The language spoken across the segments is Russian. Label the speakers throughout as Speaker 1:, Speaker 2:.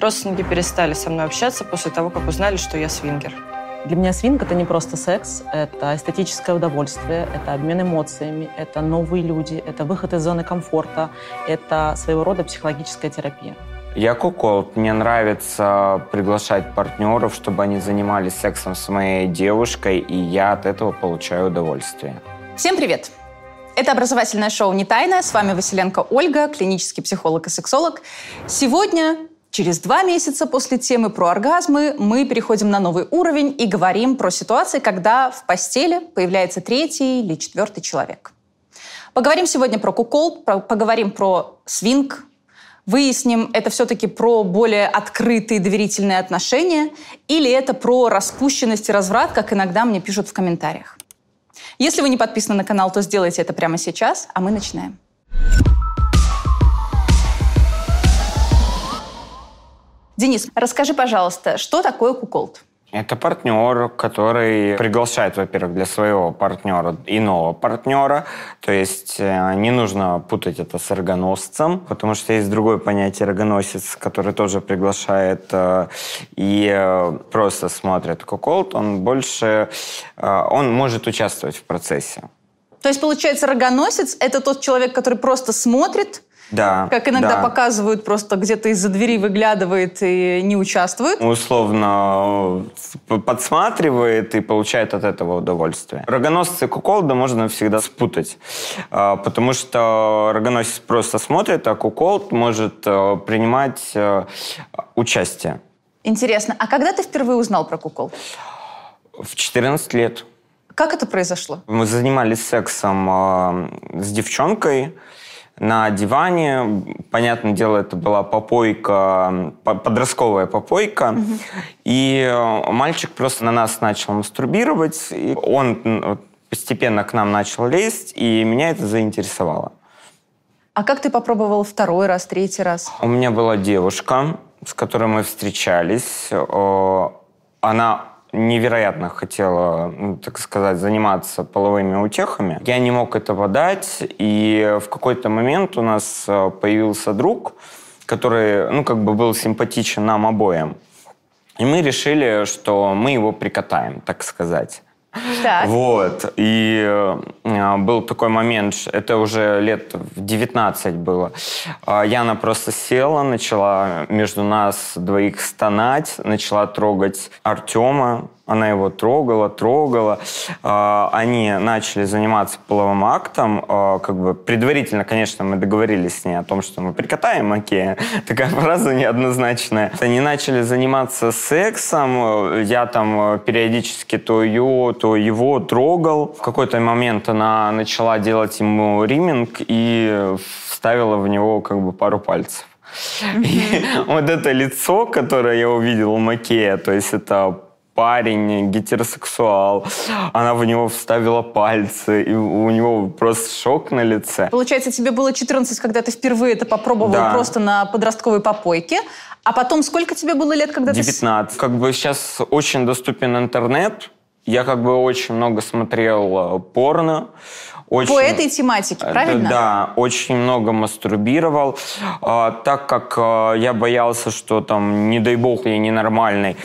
Speaker 1: Родственники перестали со мной общаться после того, как узнали, что я свингер.
Speaker 2: Для меня свинг — это не просто секс, это эстетическое удовольствие, это обмен эмоциями, это новые люди, это выход из зоны комфорта, это своего рода психологическая терапия.
Speaker 3: Я кукол. Мне нравится приглашать партнеров, чтобы они занимались сексом с моей девушкой, и я от этого получаю удовольствие.
Speaker 4: Всем привет! Это образовательное шоу «Не тайное». С вами Василенко Ольга, клинический психолог и сексолог. Сегодня Через два месяца после темы про оргазмы мы переходим на новый уровень и говорим про ситуации, когда в постели появляется третий или четвертый человек. Поговорим сегодня про кукол, поговорим про свинг, выясним, это все-таки про более открытые доверительные отношения или это про распущенность и разврат, как иногда мне пишут в комментариях. Если вы не подписаны на канал, то сделайте это прямо сейчас, а мы начинаем. Денис, расскажи, пожалуйста, что такое куколд?
Speaker 3: Это партнер, который приглашает, во-первых, для своего партнера иного партнера. То есть э, не нужно путать это с рогоносцем, потому что есть другое понятие рогоносец, который тоже приглашает э, и э, просто смотрит куколд. Он больше, он может участвовать в процессе.
Speaker 4: То есть, получается, рогоносец – это тот человек, который просто смотрит,
Speaker 3: да.
Speaker 4: Как иногда
Speaker 3: да.
Speaker 4: показывают, просто где-то из-за двери выглядывает и не участвует.
Speaker 3: Условно э, подсматривает и получает от этого удовольствие. Рогоносцы и куколда можно всегда спутать, э, потому что рогоносец просто смотрит, а куколд может э, принимать участие.
Speaker 4: Интересно. А когда ты впервые узнал про кукол?
Speaker 3: В 14 лет.
Speaker 4: Как это произошло?
Speaker 3: Мы занимались сексом с девчонкой, на диване. Понятное дело, это была попойка, подростковая попойка. Угу. И э, мальчик просто на нас начал мастурбировать. И он постепенно к нам начал лезть, и меня это заинтересовало.
Speaker 4: А как ты попробовал второй раз, третий раз?
Speaker 3: У меня была девушка, с которой мы встречались. Она невероятно хотела, ну, так сказать, заниматься половыми утехами. Я не мог этого дать, и в какой-то момент у нас э, появился друг, который, ну, как бы был симпатичен нам обоим. И мы решили, что мы его прикатаем, так сказать.
Speaker 4: Так.
Speaker 3: Вот. И э, был такой момент, это уже лет в 19 было. Э, Яна просто села, начала между нас двоих стонать, начала трогать Артема, она его трогала, трогала. А, они начали заниматься половым актом. А, как бы предварительно, конечно, мы договорились с ней о том, что мы прикатаем Макея. Такая фраза неоднозначная. Они начали заниматься сексом. Я там периодически то ее, то его трогал. В какой-то момент она начала делать ему риминг и вставила в него как бы пару пальцев. И вот это лицо, которое я увидел у Макея, то есть это парень, гетеросексуал. Она в него вставила пальцы, и у него просто шок на лице.
Speaker 4: Получается, тебе было 14, когда ты впервые это попробовал да. просто на подростковой попойке. А потом сколько тебе было лет, когда
Speaker 3: 19. ты... 19. Как бы сейчас очень доступен интернет. Я как бы очень много смотрел э, порно.
Speaker 4: Очень, По этой тематике, э, правильно?
Speaker 3: Да, очень много мастурбировал, а, так как а, я боялся, что там, не дай бог, я ненормальный,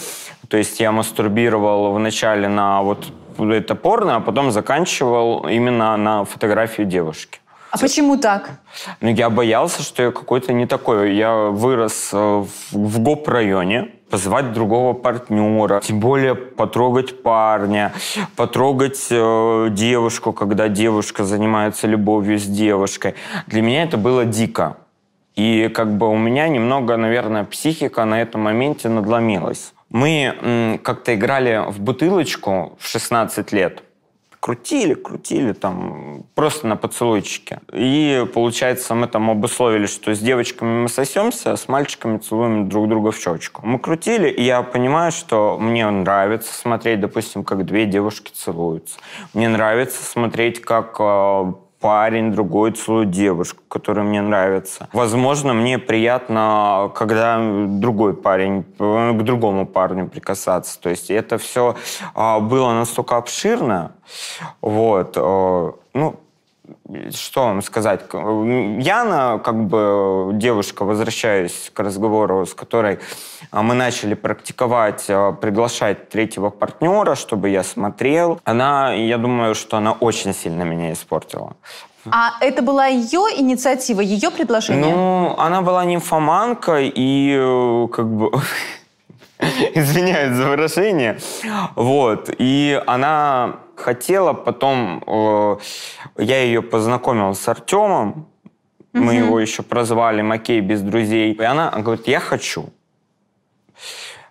Speaker 3: то есть я мастурбировал вначале на вот это порно, а потом заканчивал именно на фотографию девушки.
Speaker 4: А почему так?
Speaker 3: Ну, я боялся, что я какой-то не такой. Я вырос э, в ГОП-районе, позвать другого партнера, тем более потрогать парня, потрогать э, девушку, когда девушка занимается любовью с девушкой. Для меня это было дико. И как бы у меня немного, наверное, психика на этом моменте надломилась. Мы как-то играли в бутылочку в 16 лет. Крутили, крутили там просто на поцелуйчике. И, получается, мы там обусловили, что с девочками мы сосемся, а с мальчиками целуем друг друга в щечку. Мы крутили, и я понимаю, что мне нравится смотреть, допустим, как две девушки целуются. Мне нравится смотреть, как а, парень, другой целует девушку, которая мне нравится. Возможно, мне приятно, когда другой парень э, к другому парню прикасаться. То есть это все а, было настолько обширно. Вот. Э, ну, что вам сказать? Яна, как бы девушка, возвращаясь к разговору, с которой мы начали практиковать, а, приглашать третьего партнера, чтобы я смотрел, она, я думаю, что она очень сильно меня испортила.
Speaker 4: А это была ее инициатива, ее предложение?
Speaker 3: Ну, она была нимфоманка и э, как бы... Извиняюсь за выражение. Вот. И она хотела, потом э, я ее познакомил с Артемом, мы его еще прозвали Макей без друзей. И она говорит, я хочу.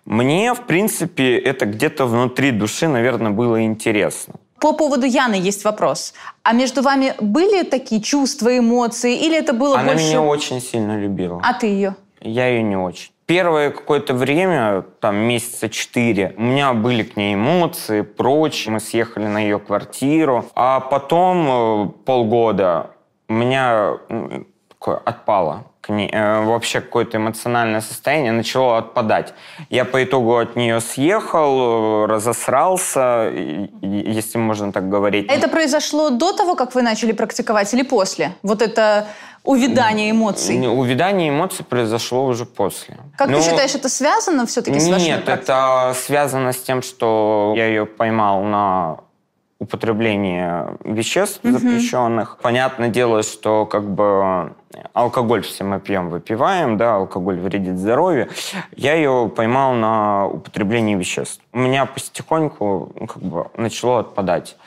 Speaker 3: Мне, в принципе, это где-то внутри души, наверное, было интересно.
Speaker 4: По поводу Яны есть вопрос. А между вами были такие чувства, эмоции, или это было
Speaker 3: Она
Speaker 4: больше...
Speaker 3: меня очень сильно любила.
Speaker 4: А ты ее?
Speaker 3: Я ее не очень. Первое какое-то время, там месяца четыре, у меня были к ней эмоции, прочее. Мы съехали на ее квартиру. А потом э, полгода у меня такое отпало к ней, э, вообще какое-то эмоциональное состояние начало отпадать. Я по итогу от нее съехал, э, разосрался, если можно так говорить.
Speaker 4: Это произошло до того, как вы начали практиковать или после? Вот это увядание эмоций?
Speaker 3: Увядание эмоций произошло уже после.
Speaker 4: Как Но... ты считаешь, это связано все-таки с вашей
Speaker 3: Нет, это связано с тем, что я ее поймал на употребление веществ угу. запрещенных. Понятное дело, что как бы алкоголь все мы пьем, выпиваем, да, алкоголь вредит здоровью. Я ее поймал на употреблении веществ. У меня потихоньку ну, как бы начало отпадать.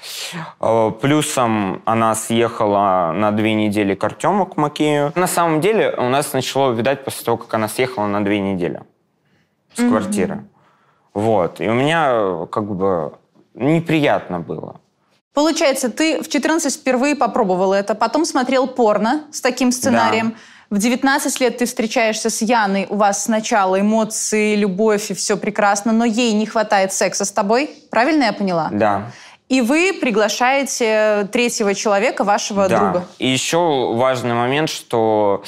Speaker 3: Э, плюсом она съехала на две недели к Артему, к Макею. На самом деле у нас начало видать после того, как она съехала на две недели с mm квартиры. Вот. И у меня как бы неприятно было.
Speaker 4: Получается, ты в 14 впервые попробовал это, потом смотрел порно с таким сценарием. Да. В 19 лет ты встречаешься с Яной, у вас сначала эмоции, любовь и все прекрасно, но ей не хватает секса с тобой. Правильно я поняла?
Speaker 3: Да.
Speaker 4: И вы приглашаете третьего человека, вашего
Speaker 3: да.
Speaker 4: друга.
Speaker 3: И еще важный момент, что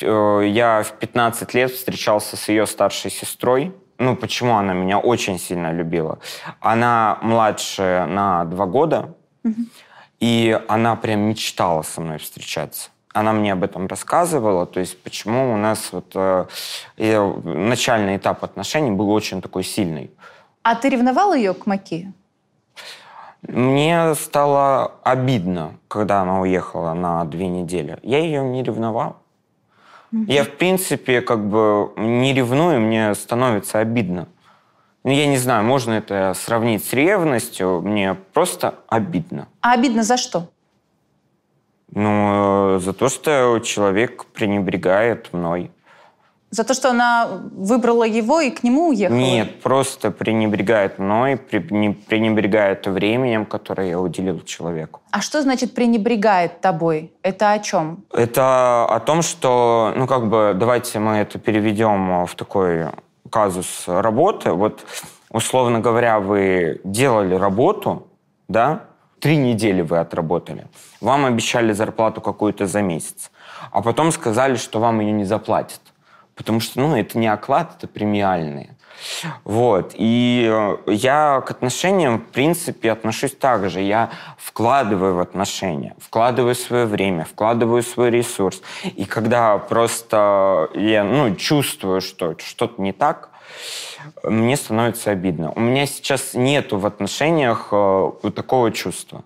Speaker 3: э, я в 15 лет встречался с ее старшей сестрой ну, почему она меня очень сильно любила. Она младше на два года, угу. и она прям мечтала со мной встречаться. Она мне об этом рассказывала, то есть почему у нас вот э, начальный этап отношений был очень такой сильный.
Speaker 4: А ты ревновал ее к Маки?
Speaker 3: Мне стало обидно, когда она уехала на две недели. Я ее не ревновал. Я, в принципе, как бы не ревную, мне становится обидно. Ну, я не знаю, можно это сравнить с ревностью, мне просто обидно.
Speaker 4: А обидно за что?
Speaker 3: Ну, за то, что человек пренебрегает мной.
Speaker 4: За то, что она выбрала его и к нему уехала?
Speaker 3: Нет, просто пренебрегает мной, пренебрегает временем, которое я уделил человеку.
Speaker 4: А что значит пренебрегает тобой? Это о чем?
Speaker 3: Это о том, что, ну как бы, давайте мы это переведем в такой казус работы. Вот, условно говоря, вы делали работу, да, три недели вы отработали. Вам обещали зарплату какую-то за месяц, а потом сказали, что вам ее не заплатят. Потому что, ну, это не оклад, это премиальные. Вот. И э, я к отношениям, в принципе, отношусь так же. Я вкладываю в отношения, вкладываю свое время, вкладываю свой ресурс. И когда просто я ну, чувствую, что что-то не так, мне становится обидно. У меня сейчас нету в отношениях э, такого чувства.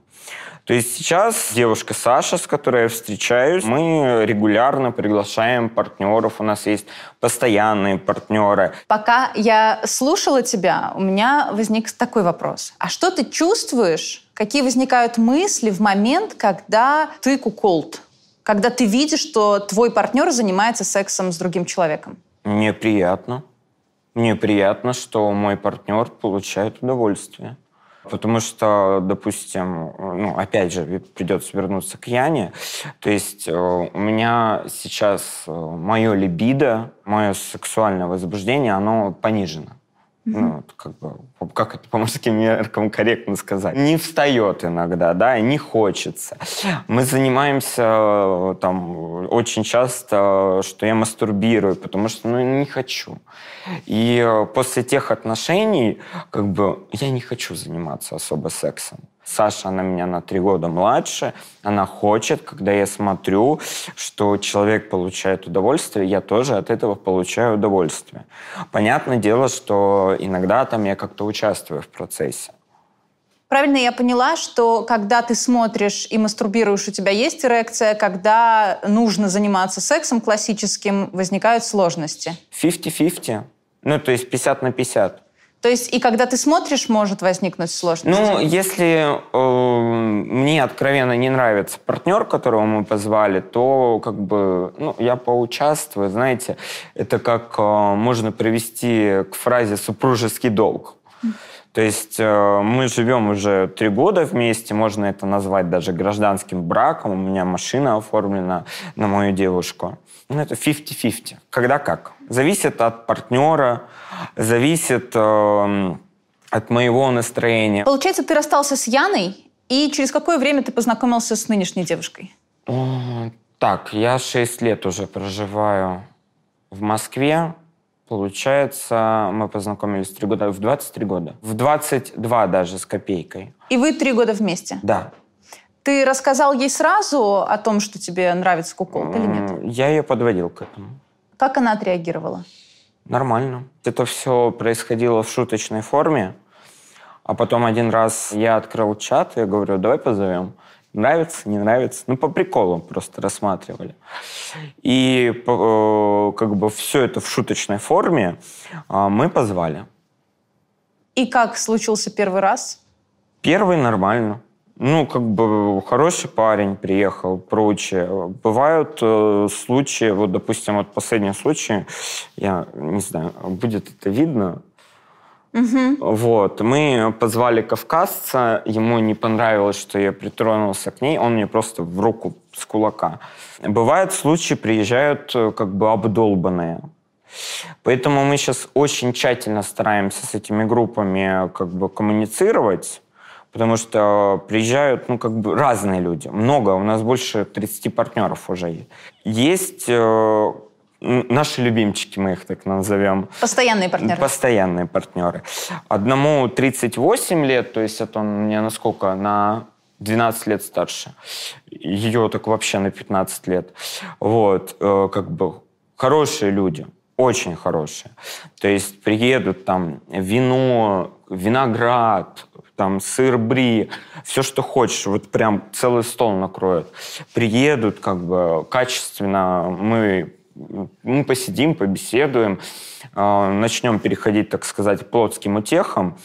Speaker 3: То есть сейчас девушка Саша, с которой я встречаюсь, мы регулярно приглашаем партнеров, у нас есть постоянные партнеры.
Speaker 4: Пока я слушала тебя, у меня возник такой вопрос. А что ты чувствуешь, какие возникают мысли в момент, когда ты куколд? Когда ты видишь, что твой партнер занимается сексом с другим человеком?
Speaker 3: Мне приятно. Мне приятно, что мой партнер получает удовольствие. Потому что, допустим, ну, опять же, придется вернуться к Яне. То есть э, у меня сейчас э, мое либидо, мое сексуальное возбуждение, оно понижено. Ну, как бы, как это по мужским меркам корректно сказать? Не встает иногда, да, не хочется. Мы занимаемся э, там очень часто, что я мастурбирую, потому что, ну, не хочу. И э, после тех отношений, как бы, я не хочу заниматься особо сексом. Саша, она меня на три года младше, она хочет, когда я смотрю, что человек получает удовольствие, я тоже от этого получаю удовольствие. Понятное дело, что иногда там я как-то участвую в процессе.
Speaker 4: Правильно я поняла, что когда ты смотришь и мастурбируешь, у тебя есть эрекция, когда нужно заниматься сексом классическим, возникают сложности?
Speaker 3: 50-50. Ну, то есть 50 на 50.
Speaker 4: То есть и когда ты смотришь, может возникнуть сложность?
Speaker 3: Ну, если э, мне откровенно не нравится партнер, которого мы позвали, то как бы, ну, я поучаствую, знаете, это как э, можно привести к фразе «супружеский долг». То есть э, мы живем уже три года вместе, можно это назвать даже гражданским браком. У меня машина оформлена на мою девушку. Ну, это 50-50. Когда как. Зависит от партнера, зависит э, от моего настроения.
Speaker 4: Получается, ты расстался с Яной, и через какое время ты познакомился с нынешней девушкой?
Speaker 3: Так, я 6 лет уже проживаю в Москве. Получается, мы познакомились три года, в 23 года. В 22 даже с копейкой.
Speaker 4: И вы три года вместе?
Speaker 3: Да.
Speaker 4: Ты рассказал ей сразу о том, что тебе нравится кукол или нет?
Speaker 3: Я ее подводил к этому.
Speaker 4: Как она отреагировала?
Speaker 3: Нормально. Это все происходило в шуточной форме. А потом один раз я открыл чат, и говорю, давай позовем. Нравится, не нравится. Ну, по приколу просто рассматривали. И э, как бы все это в шуточной форме э, мы позвали.
Speaker 4: И как случился первый раз?
Speaker 3: Первый нормально. Ну, как бы хороший парень приехал, прочее. Бывают э, случаи, вот, допустим, вот последний случай, я не знаю, будет это видно,
Speaker 4: Угу.
Speaker 3: Вот. Мы позвали кавказца, ему не понравилось, что я притронулся к ней, он мне просто в руку с кулака. Бывают случаи, приезжают э, как бы обдолбанные. Поэтому мы сейчас очень тщательно стараемся с этими группами как бы коммуницировать, потому что приезжают, ну, как бы разные люди. Много, у нас больше 30 партнеров уже есть. Э, наши любимчики, мы их так назовем.
Speaker 4: Постоянные партнеры.
Speaker 3: Постоянные партнеры. Одному 38 лет, то есть это он мне на сколько? На 12 лет старше. Ее так вообще на 15 лет. Вот, э, как бы хорошие люди, очень хорошие. То есть приедут там вино, виноград, там сыр бри, все, что хочешь, вот прям целый стол накроют. Приедут, как бы качественно мы мы посидим, побеседуем, а, начнем переходить, так сказать, к плотским утехам,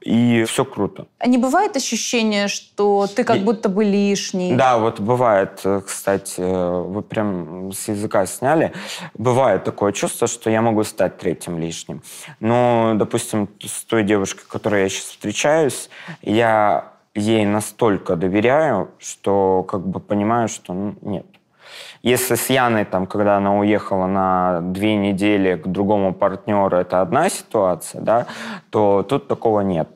Speaker 3: и все круто.
Speaker 4: А не бывает ощущения, что ты как будто бы лишний?
Speaker 3: Да, вот бывает, э, кстати, э, вы прям с языка сняли, бывает такое чувство, что я могу стать третьим лишним. Но, допустим, с той девушкой, которой я сейчас встречаюсь, я ей настолько доверяю, что как бы понимаю, что ну, нет, если с Яной, там, когда она уехала на две недели к другому партнеру, это одна ситуация, да, то тут такого нет.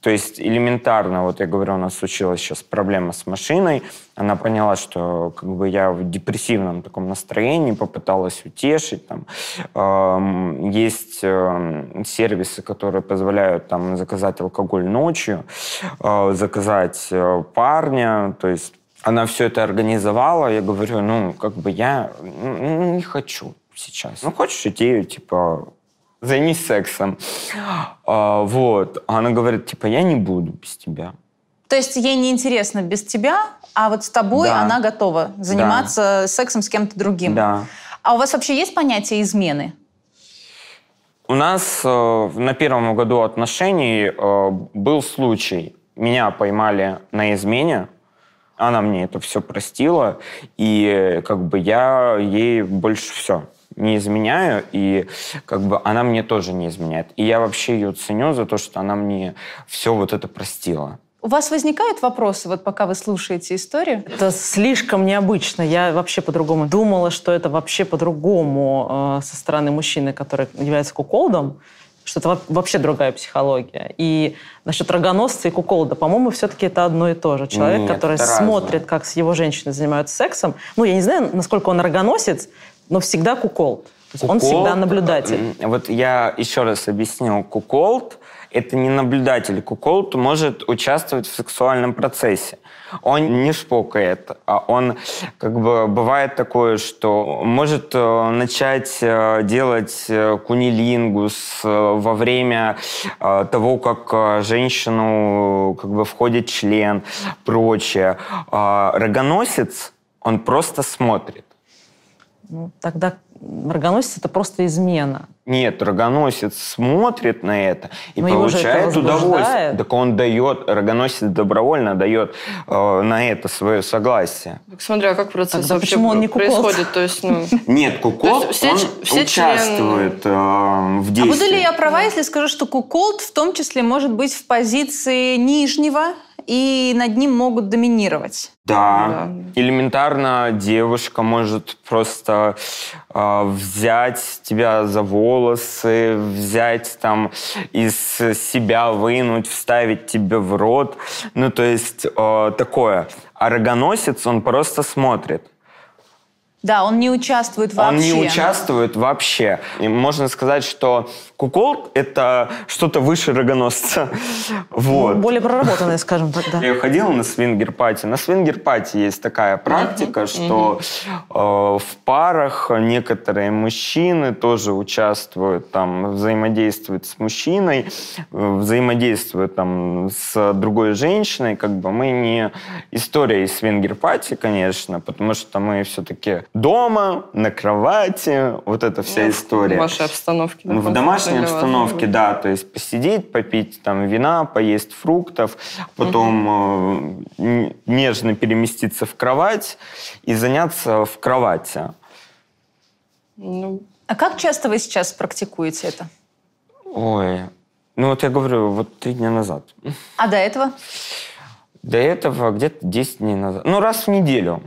Speaker 3: То есть элементарно, вот я говорю, у нас случилась сейчас проблема с машиной, она поняла, что как бы я в депрессивном таком настроении, попыталась утешить. Там. Есть э, сервисы, которые позволяют там заказать алкоголь ночью, э, заказать э, парня, то есть она все это организовала, я говорю, ну, как бы я ну, не хочу сейчас. Ну, хочешь идею, типа, займись сексом. А, вот. А она говорит, типа, я не буду без тебя.
Speaker 4: То есть ей не интересно без тебя, а вот с тобой да. она готова заниматься да. сексом с кем-то другим.
Speaker 3: Да.
Speaker 4: А у вас вообще есть понятие измены?
Speaker 3: У нас э, на первом году отношений э, был случай. Меня поймали на измене она мне это все простила, и как бы я ей больше все не изменяю, и как бы она мне тоже не изменяет. И я вообще ее ценю за то, что она мне все вот это простила.
Speaker 4: У вас возникают вопросы, вот пока вы слушаете историю?
Speaker 2: Это слишком необычно. Я вообще по-другому думала, что это вообще по-другому э, со стороны мужчины, который является куколдом что это вообще другая психология. И насчет рогоносца и куколда, по-моему, все-таки это одно и то же. Человек,
Speaker 3: Нет,
Speaker 2: который смотрит,
Speaker 3: разное.
Speaker 2: как с его женщиной занимаются сексом, ну, я не знаю, насколько он рогоносец, но всегда куколд. Есть он всегда наблюдатель.
Speaker 3: Вот я еще раз объяснил. Куколд это не наблюдатель. Куколд может участвовать в сексуальном процессе. Он не шпокает, а он как бы бывает такое, что может э, начать э, делать э, кунилингус во время того, как женщину как бы входит член, прочее. А рогоносец, он просто смотрит.
Speaker 2: Ну, тогда рогоносец это просто измена.
Speaker 3: Нет, рогоносец смотрит на это и Но получает это удовольствие. Так он дает, рогоносец добровольно дает э, на это свое согласие.
Speaker 1: Так смотри, а как процесс Тогда вообще почему он не происходит? То есть, ну...
Speaker 3: Нет, куколд, все, он все участвует член... э, в действии.
Speaker 4: А буду ли я права, если скажу, что куколд в том числе может быть в позиции нижнего и над ним могут доминировать.
Speaker 3: Да. да. Элементарно девушка может просто э, взять тебя за волосы, взять там из себя вынуть, вставить тебе в рот. Ну, то есть э, такое. А рогоносец, он просто смотрит.
Speaker 4: Да, он не участвует вообще.
Speaker 3: Он не участвует вообще. И можно сказать, что кукол — это что-то выше рогоносца. Вот.
Speaker 2: Ну, более проработанное, скажем так, да.
Speaker 3: Я ходил на swinger-party. На swinger-party есть такая практика, что. Э, в парах некоторые мужчины тоже участвуют, там, взаимодействуют с мужчиной, взаимодействуют там с другой женщиной. Как бы мы не история из swinger-party, конечно, потому что мы все-таки дома, на кровати, вот эта вся ну, история.
Speaker 1: В вашей обстановке.
Speaker 3: Ну, в домашней обстановке, да, то есть посидеть, попить там вина, поесть фруктов, потом угу. нежно переместиться в кровать и заняться в кровати.
Speaker 4: Ну. А как часто вы сейчас практикуете это?
Speaker 3: Ой, ну вот я говорю, вот три дня назад.
Speaker 4: А до этого?
Speaker 3: До этого где-то 10 дней назад. Ну, раз в неделю.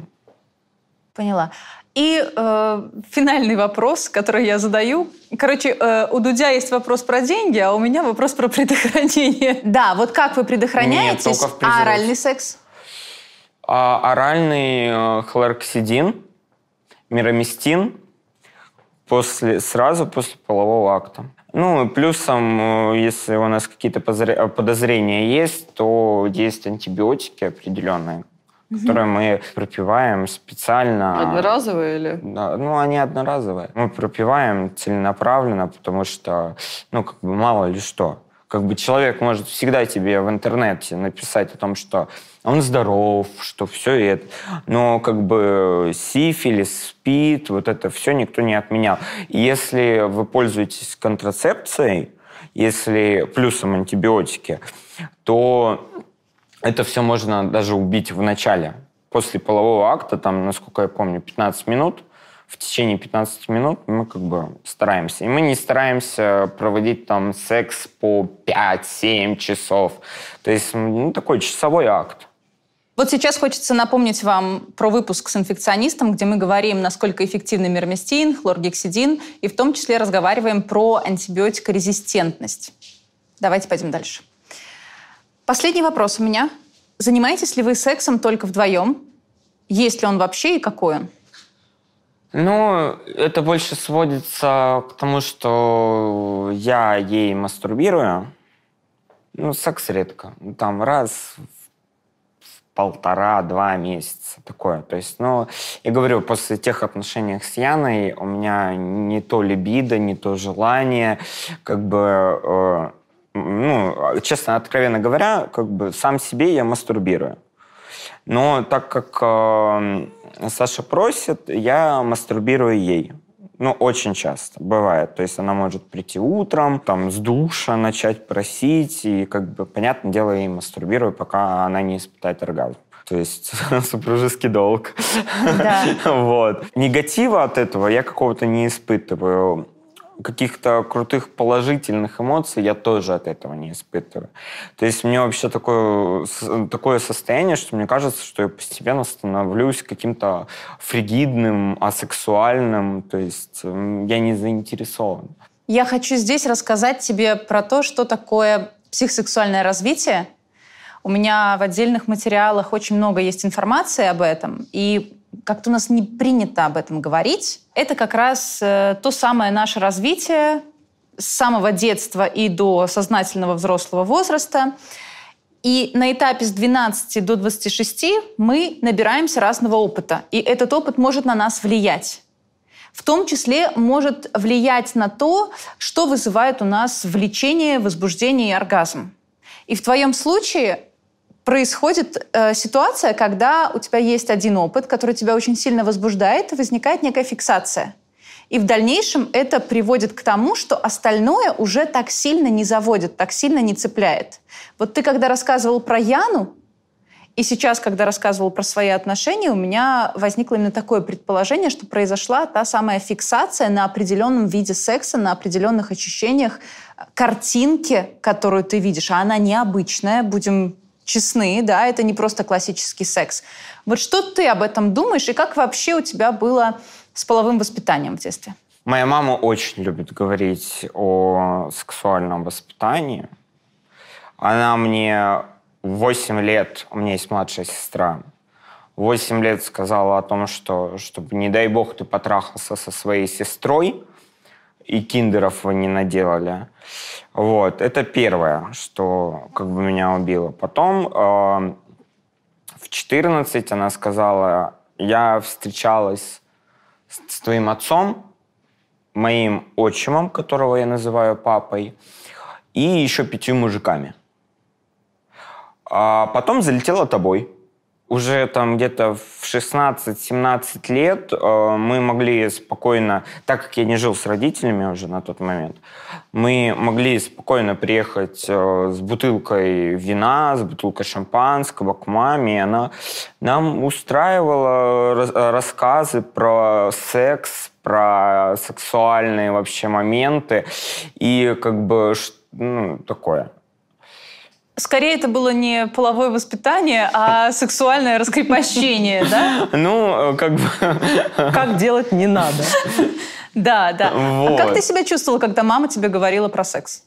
Speaker 4: Поняла. И э, финальный вопрос, который я задаю. Короче, э, у Дудя есть вопрос про деньги, а у меня вопрос про предохранение. Да, вот как вы предохраняетесь? Нет, только в а оральный секс?
Speaker 3: А, оральный э, хлороксидин, мироместин после, сразу после полового акта. Ну, плюсом, э, если у нас какие-то подозрения есть, то есть антибиотики определенные, угу. которые мы пропиваем специально.
Speaker 1: Одноразовые или?
Speaker 3: Ну, они одноразовые. Мы пропиваем целенаправленно, потому что, ну, как бы мало ли что. Как бы человек может всегда тебе в интернете написать о том, что он здоров, что все это. Но как бы сифилис, спид, вот это все никто не отменял. Если вы пользуетесь контрацепцией, если плюсом антибиотики, то это все можно даже убить в начале. После полового акта, там, насколько я помню, 15 минут, в течение 15 минут мы как бы стараемся. И мы не стараемся проводить там секс по 5-7 часов. То есть, ну, такой часовой акт.
Speaker 4: Вот сейчас хочется напомнить вам про выпуск с инфекционистом, где мы говорим, насколько эффективны мирместин, хлоргексидин, и в том числе разговариваем про антибиотикорезистентность. Давайте пойдем дальше. Последний вопрос у меня. Занимаетесь ли вы сексом только вдвоем? Есть ли он вообще и какой он?
Speaker 3: Ну, это больше сводится к тому, что я ей мастурбирую. Ну, секс редко. Там раз в полтора-два месяца такое. То есть, ну, я говорю, после тех отношений с Яной у меня не то либидо, не то желание, как бы э, ну, честно, откровенно говоря, как бы сам себе я мастурбирую. Но так как э, Саша просит, я мастурбирую ей. Ну, очень часто бывает. То есть она может прийти утром, там, с душа начать просить, и, как бы, понятное дело, я ей мастурбирую, пока она не испытает оргазм. То есть супружеский долг. Да. вот. Негатива от этого я какого-то не испытываю каких-то крутых положительных эмоций я тоже от этого не испытываю. То есть мне вообще такое, такое состояние, что мне кажется, что я постепенно становлюсь каким-то фригидным, асексуальным, то есть я не заинтересован.
Speaker 4: Я хочу здесь рассказать тебе про то, что такое психосексуальное развитие. У меня в отдельных материалах очень много есть информации об этом, и как-то у нас не принято об этом говорить. Это как раз э, то самое наше развитие, с самого детства и до сознательного взрослого возраста. И на этапе с 12 до 26 мы набираемся разного опыта. И этот опыт может на нас влиять. В том числе может влиять на то, что вызывает у нас влечение, возбуждение и оргазм. И в твоем случае происходит э, ситуация, когда у тебя есть один опыт, который тебя очень сильно возбуждает, возникает некая фиксация. И в дальнейшем это приводит к тому, что остальное уже так сильно не заводит, так сильно не цепляет. Вот ты когда рассказывал про Яну, и сейчас, когда рассказывал про свои отношения, у меня возникло именно такое предположение, что произошла та самая фиксация на определенном виде секса, на определенных ощущениях, картинки, которую ты видишь, а она необычная, будем честны, да, это не просто классический секс. Вот что ты об этом думаешь и как вообще у тебя было с половым воспитанием в детстве?
Speaker 3: Моя мама очень любит говорить о сексуальном воспитании. Она мне 8 лет, у меня есть младшая сестра, 8 лет сказала о том, что чтобы, не дай бог, ты потрахался со своей сестрой, и киндеров вы не наделали. Вот, это первое, что как бы меня убило. Потом э, в 14 она сказала, я встречалась с, с твоим отцом, моим отчимом, которого я называю папой, и еще пятью мужиками. А потом залетела тобой уже там где-то в 16-17 лет э, мы могли спокойно, так как я не жил с родителями уже на тот момент, мы могли спокойно приехать э, с бутылкой вина, с бутылкой шампанского к маме, и она нам устраивала рас рассказы про секс, про сексуальные вообще моменты и как бы ну, такое.
Speaker 4: Скорее, это было не половое воспитание, а сексуальное раскрепощение, да?
Speaker 3: Ну, как бы...
Speaker 2: Как делать не надо.
Speaker 4: Да, да. А как ты себя чувствовала, когда мама тебе говорила про секс?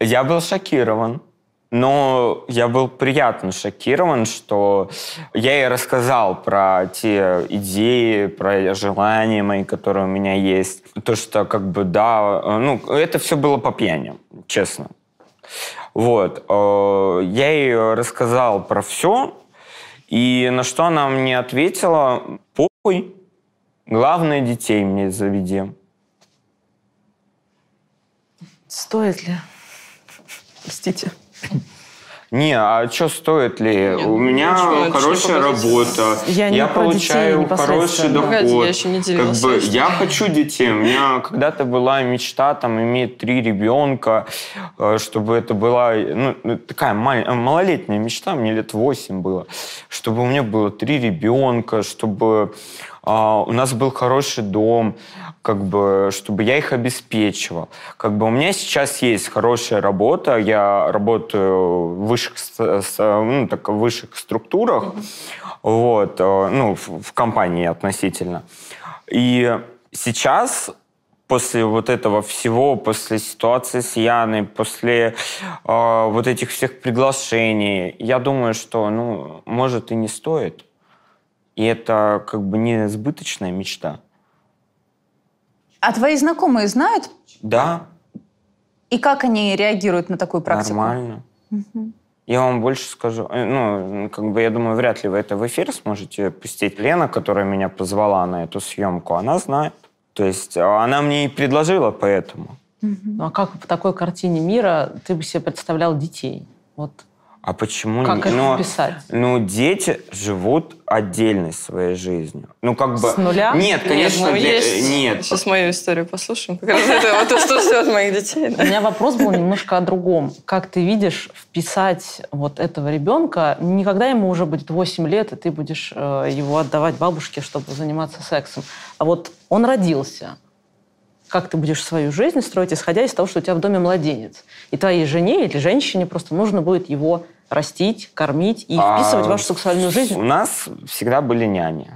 Speaker 3: Я был шокирован. Но я был приятно шокирован, что я ей рассказал про те идеи, про желания мои, которые у меня есть. То, что как бы да, ну, это все было по пьяни, честно. Вот. Э, я ей рассказал про все, и на что она мне ответила, похуй, главное, детей мне заведи.
Speaker 2: Стоит ли? Простите.
Speaker 3: Не, а что стоит ли? Нет, У меня ничего, хорошая работа, я, я получаю хороший доход. я еще не как бы, я хочу детей. У меня когда-то была мечта там иметь три ребенка, э, чтобы это была ну, ну такая мал- малолетняя мечта, мне лет восемь было, чтобы у меня было три ребенка, чтобы а, у нас был хороший дом, как бы, чтобы я их обеспечивал. Как бы у меня сейчас есть хорошая работа, я работаю в высших, ну, так, в высших структурах, вот, э, ну, в, в компании относительно. И сейчас после вот этого всего, после ситуации с Яной, после э, вот этих всех приглашений, я думаю, что, ну, может и не стоит. И это как бы не сбыточная мечта.
Speaker 4: А твои знакомые знают?
Speaker 3: Да.
Speaker 4: И как они реагируют на такую практику?
Speaker 3: Нормально. Угу. Я вам больше скажу. Э, ну, как бы я думаю, вряд ли вы это в эфир сможете пустить. Лена, которая меня позвала на эту съемку, она знает. То есть а, она мне и предложила поэтому.
Speaker 2: Ну а как в такой картине мира ты бы себе представлял детей? Вот
Speaker 3: а почему
Speaker 2: как
Speaker 3: не?
Speaker 2: это ну, вписать?
Speaker 3: Ну, дети живут отдельной своей жизнью. Ну, как бы...
Speaker 2: С нуля?
Speaker 3: Нет, конечно,
Speaker 1: нет. Ну,
Speaker 3: для...
Speaker 1: есть...
Speaker 3: нет.
Speaker 1: Сейчас мою историю послушаем. Как раз это вот то, что все от моих детей.
Speaker 2: У меня вопрос был немножко о другом. Как ты видишь вписать вот этого ребенка, никогда ему уже будет 8 лет, и ты будешь э, его отдавать бабушке, чтобы заниматься сексом. А вот он родился, как ты будешь свою жизнь строить, исходя из того, что у тебя в доме младенец. И твоей жене или женщине просто нужно будет его растить, кормить и вписывать а, в вашу сексуальную жизнь.
Speaker 3: У нас всегда были няни.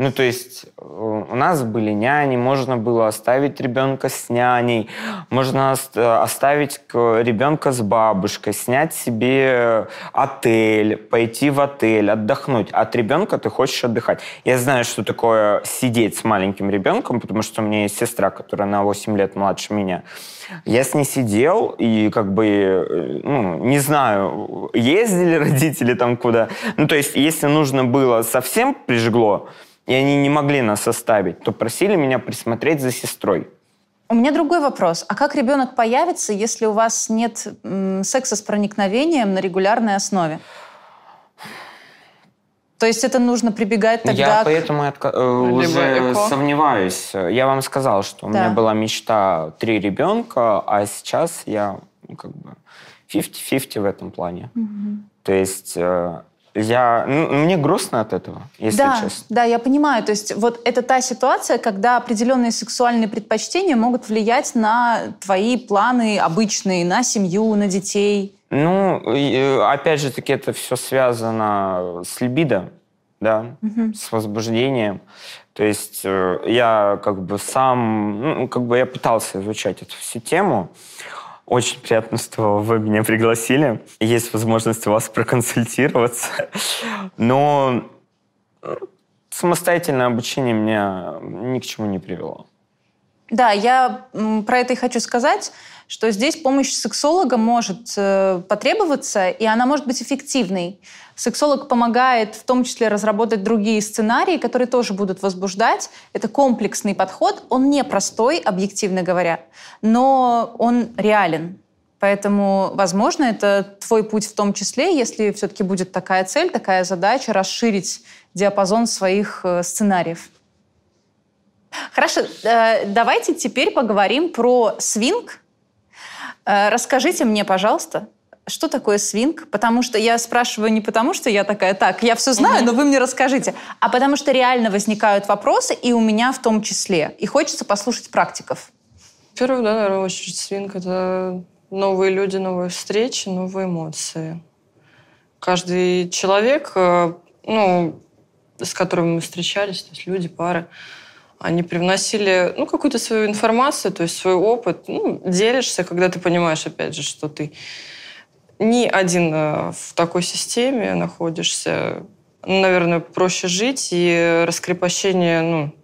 Speaker 3: Ну, то есть э, у нас были няни, можно было оставить ребенка с няней, можно оставить ребенка с бабушкой, снять себе отель, пойти в отель, отдохнуть. От ребенка ты хочешь отдыхать. Я знаю, что такое сидеть с маленьким ребенком, потому что у меня есть сестра, которая на 8 лет младше меня. Я с ней сидел и как бы, э, ну, не знаю, ездили родители там куда. Ну, то есть, если нужно было совсем прижгло, и они не могли нас оставить, то просили меня присмотреть за сестрой.
Speaker 4: У меня другой вопрос. А как ребенок появится, если у вас нет секса с проникновением на регулярной основе? То есть это нужно прибегать тогда
Speaker 3: Я к... поэтому отка... Э, уже эко. сомневаюсь. Я вам сказал, что у меня была мечта три ребенка, а сейчас я ну, как бы 50-50 в этом плане. Угу. То есть э, я, ну, мне грустно от этого, если
Speaker 4: да,
Speaker 3: честно.
Speaker 4: Да, я понимаю. То есть вот это та ситуация, когда определенные сексуальные предпочтения могут влиять на твои планы обычные, на семью, на детей.
Speaker 3: Ну, э, опять же таки, это все связано с либидо, да, угу. с возбуждением. То есть э, я как бы сам, ну, как бы я пытался изучать эту всю тему. Очень приятно, что вы меня пригласили. Есть возможность у вас проконсультироваться. Но самостоятельное обучение меня ни к чему не привело.
Speaker 4: Да, я про это и хочу сказать что здесь помощь сексолога может э, потребоваться, и она может быть эффективной. Сексолог помогает в том числе разработать другие сценарии, которые тоже будут возбуждать. Это комплексный подход. Он не простой, объективно говоря, но он реален. Поэтому, возможно, это твой путь в том числе, если все-таки будет такая цель, такая задача, расширить диапазон своих э, сценариев. Хорошо, э, давайте теперь поговорим про свинг, Э, расскажите мне, пожалуйста, что такое свинг? Потому что я спрашиваю не потому, что я такая, так, я все знаю, но вы мне расскажите, а потому что реально возникают вопросы, и у меня в том числе. И хочется послушать практиков.
Speaker 1: Первый, да, наверное, очередь свинг — это новые люди, новые встречи, новые эмоции. Каждый человек, э, ну, с которым мы встречались, то есть люди, пары, они привносили ну, какую-то свою информацию, то есть свой опыт. Ну, делишься, когда ты понимаешь, опять же, что ты не один э, в такой системе находишься. Наверное, проще жить, и раскрепощение ну,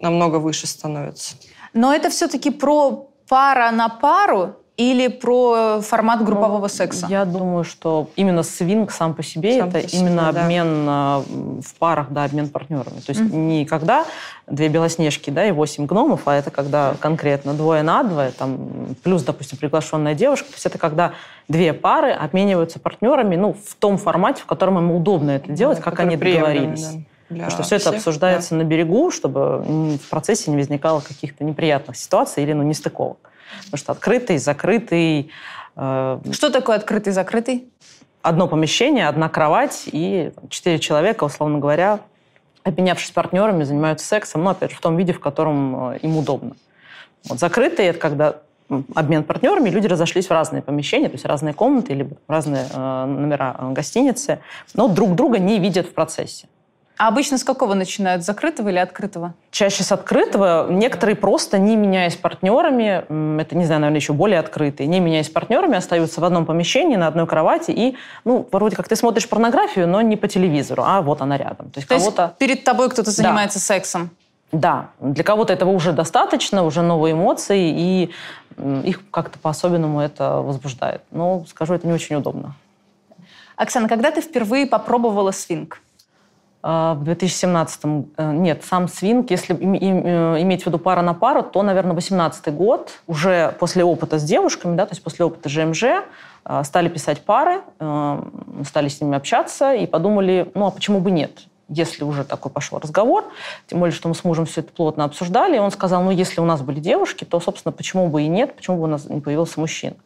Speaker 1: намного выше становится.
Speaker 4: Но это все-таки про пара на пару или про формат группового ну, секса?
Speaker 2: Я думаю, что именно свинг сам по себе сам это по себе, именно да. обмен а, в парах, да, обмен партнерами. То есть mm-hmm. не когда две белоснежки, да, и восемь гномов, а это когда конкретно двое на двое, там, плюс, допустим, приглашенная девушка. То есть это когда две пары обмениваются партнерами, ну, в том формате, в котором им удобно это делать, да, как они договорились. Да. Потому что все это обсуждается да. на берегу, чтобы в процессе не возникало каких-то неприятных ситуаций или ну, нестыковок. Потому что открытый, закрытый...
Speaker 4: Э, что такое открытый, закрытый?
Speaker 2: Одно помещение, одна кровать и четыре человека, условно говоря, обменявшись партнерами, занимаются сексом, но, опять же, в том виде, в котором э, им удобно. Вот закрытый – это когда обмен партнерами, люди разошлись в разные помещения, то есть разные комнаты или разные э, номера э, гостиницы, но друг друга не видят в процессе.
Speaker 4: А обычно с какого начинают? С закрытого или открытого?
Speaker 2: Чаще с открытого. Некоторые просто, не меняясь партнерами, это, не знаю, наверное, еще более открытые, не меняясь партнерами, остаются в одном помещении, на одной кровати, и, ну, вроде как ты смотришь порнографию, но не по телевизору, а вот она рядом.
Speaker 4: То есть, То кого-то... есть перед тобой кто-то занимается да. сексом?
Speaker 2: Да, для кого-то этого уже достаточно, уже новые эмоции, и их как-то по-особенному это возбуждает. Но, скажу, это не очень удобно.
Speaker 4: Оксана, когда ты впервые попробовала свинг?
Speaker 2: А, в 2017 э, нет, сам свинг, если э, иметь в виду пара на пару, то, наверное, 18 год, уже после опыта с девушками, да, то есть после опыта ЖМЖ, э, стали писать пары, стали с ними общаться и подумали, ну а почему бы нет? Если уже такой пошел разговор, тем более, что мы с мужем все это плотно обсуждали, и он сказал, ну, если у нас были девушки, то, собственно, почему бы и нет, почему бы у нас не появился мужчина.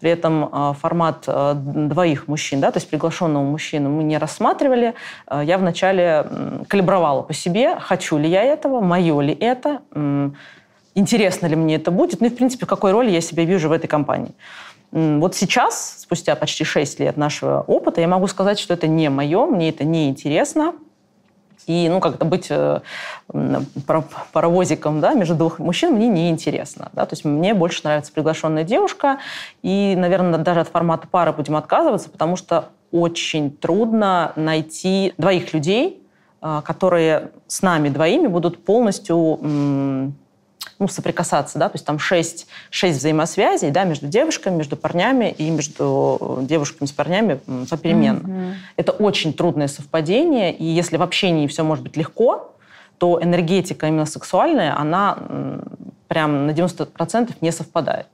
Speaker 2: При этом э, формат э, двоих мужчин, да, то есть приглашенного мужчины мы не рассматривали. Э, я вначале калибровала по себе, хочу ли я этого, мое ли это, интересно ли мне это будет, ну и, в принципе, какой роли я себя вижу в этой компании. Вот сейчас, спустя почти 6 лет нашего опыта, я могу сказать, что это не мое, мне это не интересно, И, ну, как-то быть э, паровозиком, да, между двух мужчин мне не интересно, да, то есть мне больше нравится приглашенная девушка, и, наверное, даже от формата пары будем отказываться, потому что очень трудно найти двоих людей, э, которые с нами двоими будут полностью ну, соприкасаться, да, то есть там шесть, шесть взаимосвязей, да, между девушками, между парнями и между девушками с парнями попеременно. Mm-hmm. Это очень трудное совпадение, и если в общении все может быть легко, то энергетика именно сексуальная, она прям на 90% не совпадает.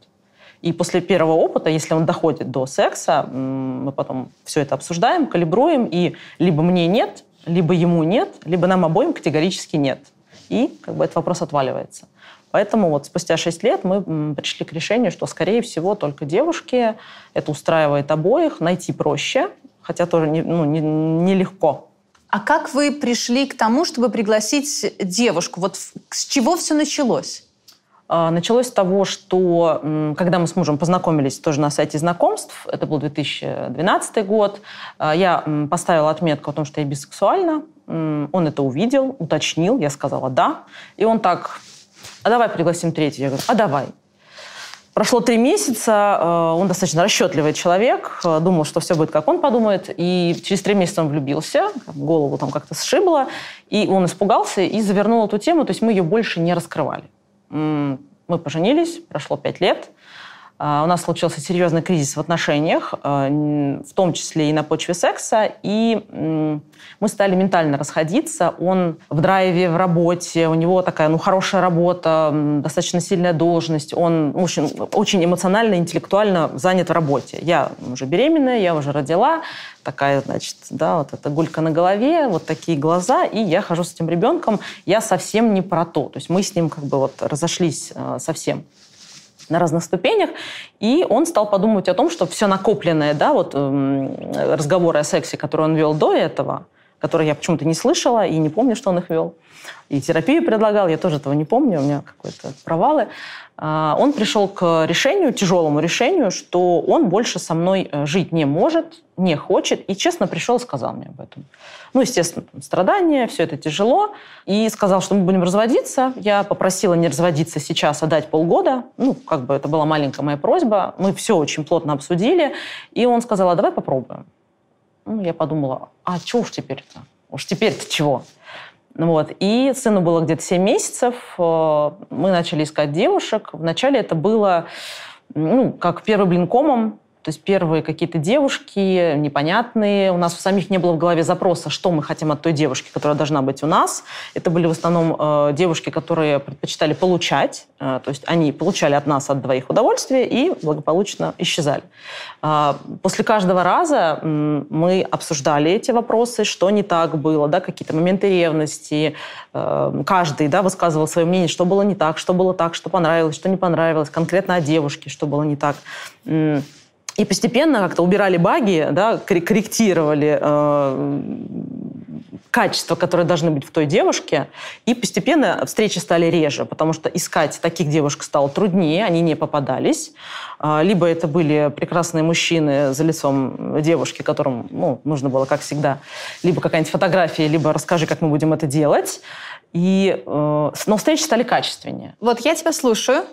Speaker 2: И после первого опыта, если он доходит до секса, мы потом все это обсуждаем, калибруем, и либо мне нет, либо ему нет, либо нам обоим категорически нет. И как бы этот вопрос отваливается. Поэтому вот спустя 6 лет мы пришли к решению, что, скорее всего, только девушки, это устраивает обоих, найти проще, хотя тоже не, ну, не, нелегко.
Speaker 4: А как вы пришли к тому, чтобы пригласить девушку? Вот с чего все началось?
Speaker 2: А, началось с того, что когда мы с мужем познакомились тоже на сайте знакомств, это был 2012 год, а, я поставила отметку о том, что я бисексуальна. Он это увидел, уточнил, я сказала «да». И он так а давай пригласим третью. Я говорю, а давай. Прошло три месяца, э, он достаточно расчетливый человек, э, думал, что все будет, как он подумает, и через три месяца он влюбился, голову там как-то сшибло, и он испугался и завернул эту тему, то есть мы ее больше не раскрывали. Мы поженились, прошло пять лет, у нас случился серьезный кризис в отношениях, а, в том числе и на почве секса, и мы стали ментально расходиться. Он в драйве, в работе, у него такая ну, хорошая работа, достаточно сильная должность, он очень, очень эмоционально, интеллектуально занят в работе. Я уже беременная, я уже родила, такая, значит, да, вот эта гулька на голове, вот такие глаза, и я хожу с этим ребенком, я совсем не про то. То есть мы с ним как бы вот разошлись а, совсем на разных ступенях, и он стал подумать о том, что все накопленное, да, вот э, разговоры о сексе, которые он вел до этого, которые я почему-то не слышала и не помню, что он их вел, и терапию предлагал, я тоже этого не помню, у меня какие-то провалы, а, он пришел к решению, тяжелому решению, что он больше со мной э, жить не может, не хочет, и честно пришел и сказал мне об этом. Ну, естественно, страдания, все это тяжело, и сказал, что мы будем разводиться. Я попросила не разводиться сейчас, а дать полгода. Ну, как бы это была маленькая моя просьба. Мы все очень плотно обсудили, и он сказал, а давай попробуем. Ну, я подумала, а чего уж теперь-то? Уж теперь-то чего? Вот. И сыну было где-то 7 месяцев. Э, мы начали искать девушек. Вначале это было ну, как первый блин комом. То есть первые какие-то девушки непонятные. У нас у самих не было в голове запроса, что мы хотим от той девушки, которая должна быть у нас. Это были в основном э, девушки, которые предпочитали получать. Э, то есть они получали от нас, от двоих удовольствие и благополучно исчезали. Э, после каждого раза э, мы обсуждали эти вопросы, что не так было, да, какие-то моменты ревности. Э, каждый да, высказывал свое мнение, что было не так, что было так, что понравилось, что не понравилось, конкретно о девушке, что было не так. И постепенно как-то убирали баги, да, корректировали э, качества, которые должны быть в той девушке, и постепенно встречи стали реже, потому что искать таких девушек стало труднее, они не попадались. Э, либо это были прекрасные мужчины за лицом девушки, которым ну, нужно было, как всегда, либо какая-нибудь фотография, либо расскажи, как мы будем это делать. И, э, но встречи стали качественнее.
Speaker 4: Вот я тебя слушаю,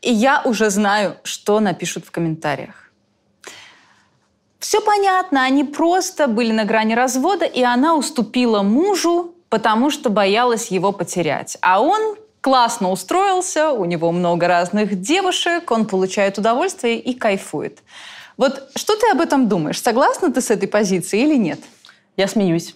Speaker 4: и я уже знаю, что напишут в комментариях. Все понятно, они просто были на грани развода, и она уступила мужу, потому что боялась его потерять. А он классно устроился, у него много разных девушек, он получает удовольствие и кайфует. Вот что ты об этом думаешь? Согласна ты с этой позицией или нет?
Speaker 2: Я смеюсь.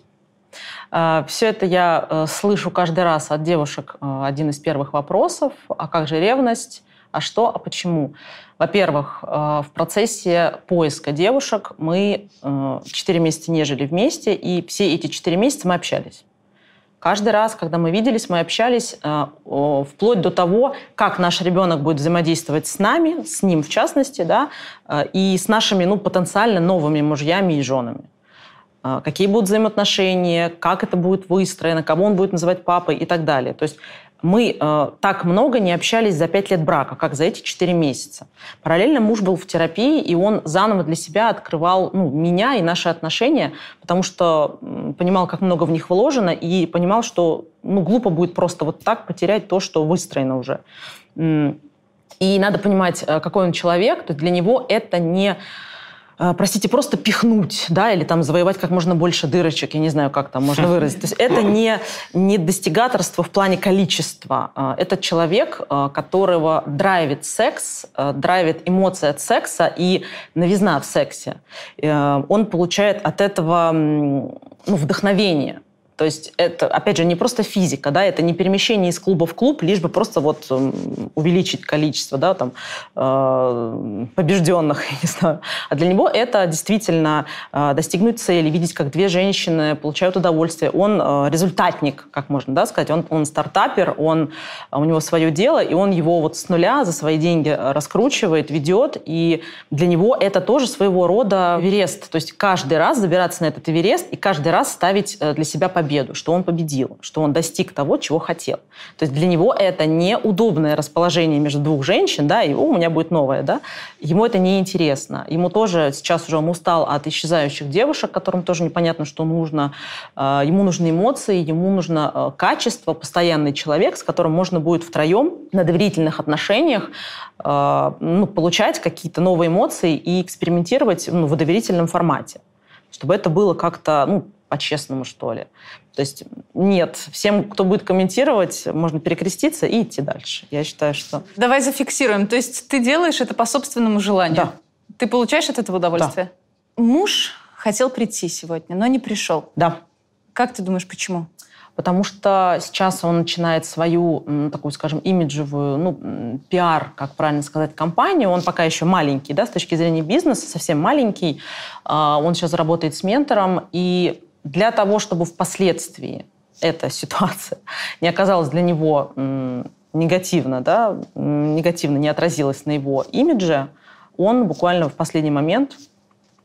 Speaker 2: А, Все это я э, слышу каждый раз от девушек. Э, один из первых вопросов, а как же ревность? А что, а почему? Во-первых, э, в процессе поиска девушек мы 4 э, месяца не жили вместе, и все эти 4 месяца мы общались. Каждый раз, когда мы виделись, мы общались э, вплоть до того, как наш ребенок будет взаимодействовать с нами, с ним в частности, да, и с нашими ну, потенциально новыми мужьями и женами. Какие будут взаимоотношения, как это будет выстроено, кого он будет называть папой и так далее. То есть Мы э, так много не общались за пять лет брака, как за эти четыре месяца. Параллельно муж был в терапии, и он заново для себя открывал ну, меня и наши отношения, потому что понимал, как много в них вложено, и понимал, что ну, глупо будет просто вот так потерять то, что выстроено уже. И надо понимать, э, какой он человек. То есть для него это не простите, просто пихнуть, да, или там завоевать как можно больше дырочек, я не знаю, как там можно выразить. То есть это не, не достигаторство в плане количества. Э, Это человек, э, которого драйвит секс, драйвит эмоция от секса и новизна в сексе. Э, Он получает от этого ну, вдохновение. То есть это, опять же, не просто физика, да, это не перемещение из клуба в клуб, лишь бы просто вот м, увеличить количество, да, там, э, побежденных, я не знаю. А для него это действительно э, достигнуть цели, видеть, как две женщины получают удовольствие. Он э, результатник, как можно, да, сказать. Он, он стартапер, он, у него свое дело, и он его вот с нуля за свои деньги раскручивает, ведет, и для него это тоже своего рода Эверест. То есть каждый раз забираться на этот Эверест и каждый раз ставить э, для себя победу, что он победил, что он достиг того, чего хотел. То есть для него это неудобное расположение между двух женщин, да, и «О, у меня будет новое, да. Ему это неинтересно. Ему тоже сейчас уже он устал от исчезающих девушек, которым тоже непонятно, что нужно. Э, Ему нужны эмоции, ему нужно э, качество, постоянный человек, с которым можно будет втроем на доверительных отношениях э, ну, получать какие-то новые эмоции и экспериментировать ну, в доверительном формате. Чтобы это было как-то, ну, по-честному, что ли. То есть нет, всем, кто будет комментировать, можно перекреститься и идти дальше. Я считаю, что...
Speaker 4: Давай зафиксируем. То есть ты делаешь это по собственному желанию?
Speaker 2: Да.
Speaker 4: Ты получаешь от этого удовольствие? Муж хотел прийти сегодня, но не пришел.
Speaker 2: Да.
Speaker 4: Как ты думаешь, почему?
Speaker 2: Потому что сейчас он начинает свою такую, скажем, имиджевую, ну, пиар, как правильно сказать, компанию. Он пока еще маленький, да, с точки зрения бизнеса, совсем маленький. А, Он сейчас работает с ментором, и для того, чтобы впоследствии эта ситуация не оказалась для него негативно, да, негативно не отразилась на его имидже, он буквально в последний момент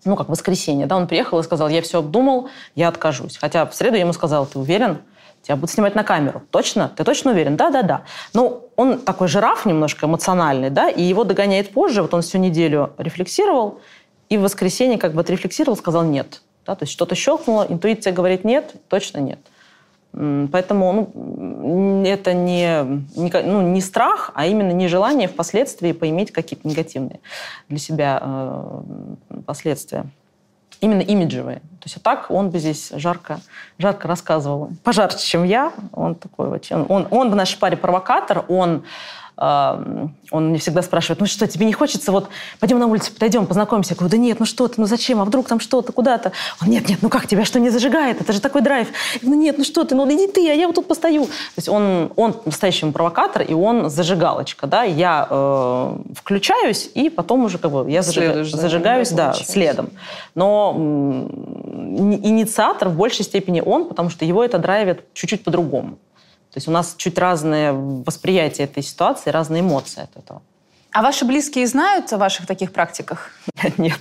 Speaker 2: ну, как в воскресенье, да, он приехал и сказал, я все обдумал, я откажусь. Хотя в среду я ему сказала, ты уверен? Тебя будут снимать на камеру. Точно? Ты точно уверен? Да, да, да. Ну, он такой жираф немножко эмоциональный, да, и его догоняет позже. Вот он всю неделю рефлексировал, и в воскресенье как бы отрефлексировал, сказал нет. Да, то есть что-то щелкнуло, интуиция говорит нет, точно нет. Поэтому ну, это не, не, ну, не страх, а именно нежелание впоследствии поиметь какие-то негативные для себя э, последствия. Именно имиджевые. То есть а так он бы здесь жарко, жарко рассказывал. Пожарче, чем я. Он такой вот. Он, он, он в нашей паре провокатор, он э, он мне всегда спрашивает, ну что, тебе не хочется, вот пойдем на улицу, подойдем, познакомимся. Я говорю, да нет, ну что ты, ну зачем, а вдруг там что-то, куда-то? Он, нет, нет, ну как, тебя что не зажигает? Это же такой драйв. Я говорю, ну нет, ну что ты, ну иди ты, а я вот тут постою. То есть он, он настоящий провокатор, и он зажигалочка, да, я э, включаюсь, и потом уже как бы я зажига-
Speaker 1: Следуешь
Speaker 2: зажигаюсь,
Speaker 1: да,
Speaker 2: следом. Но инициатор в большей степени он, потому что его это драйвит чуть-чуть по-другому. То есть у нас чуть разное восприятие этой ситуации, разные эмоции от этого.
Speaker 4: А ваши близкие знают о ваших таких практиках?
Speaker 2: Нет.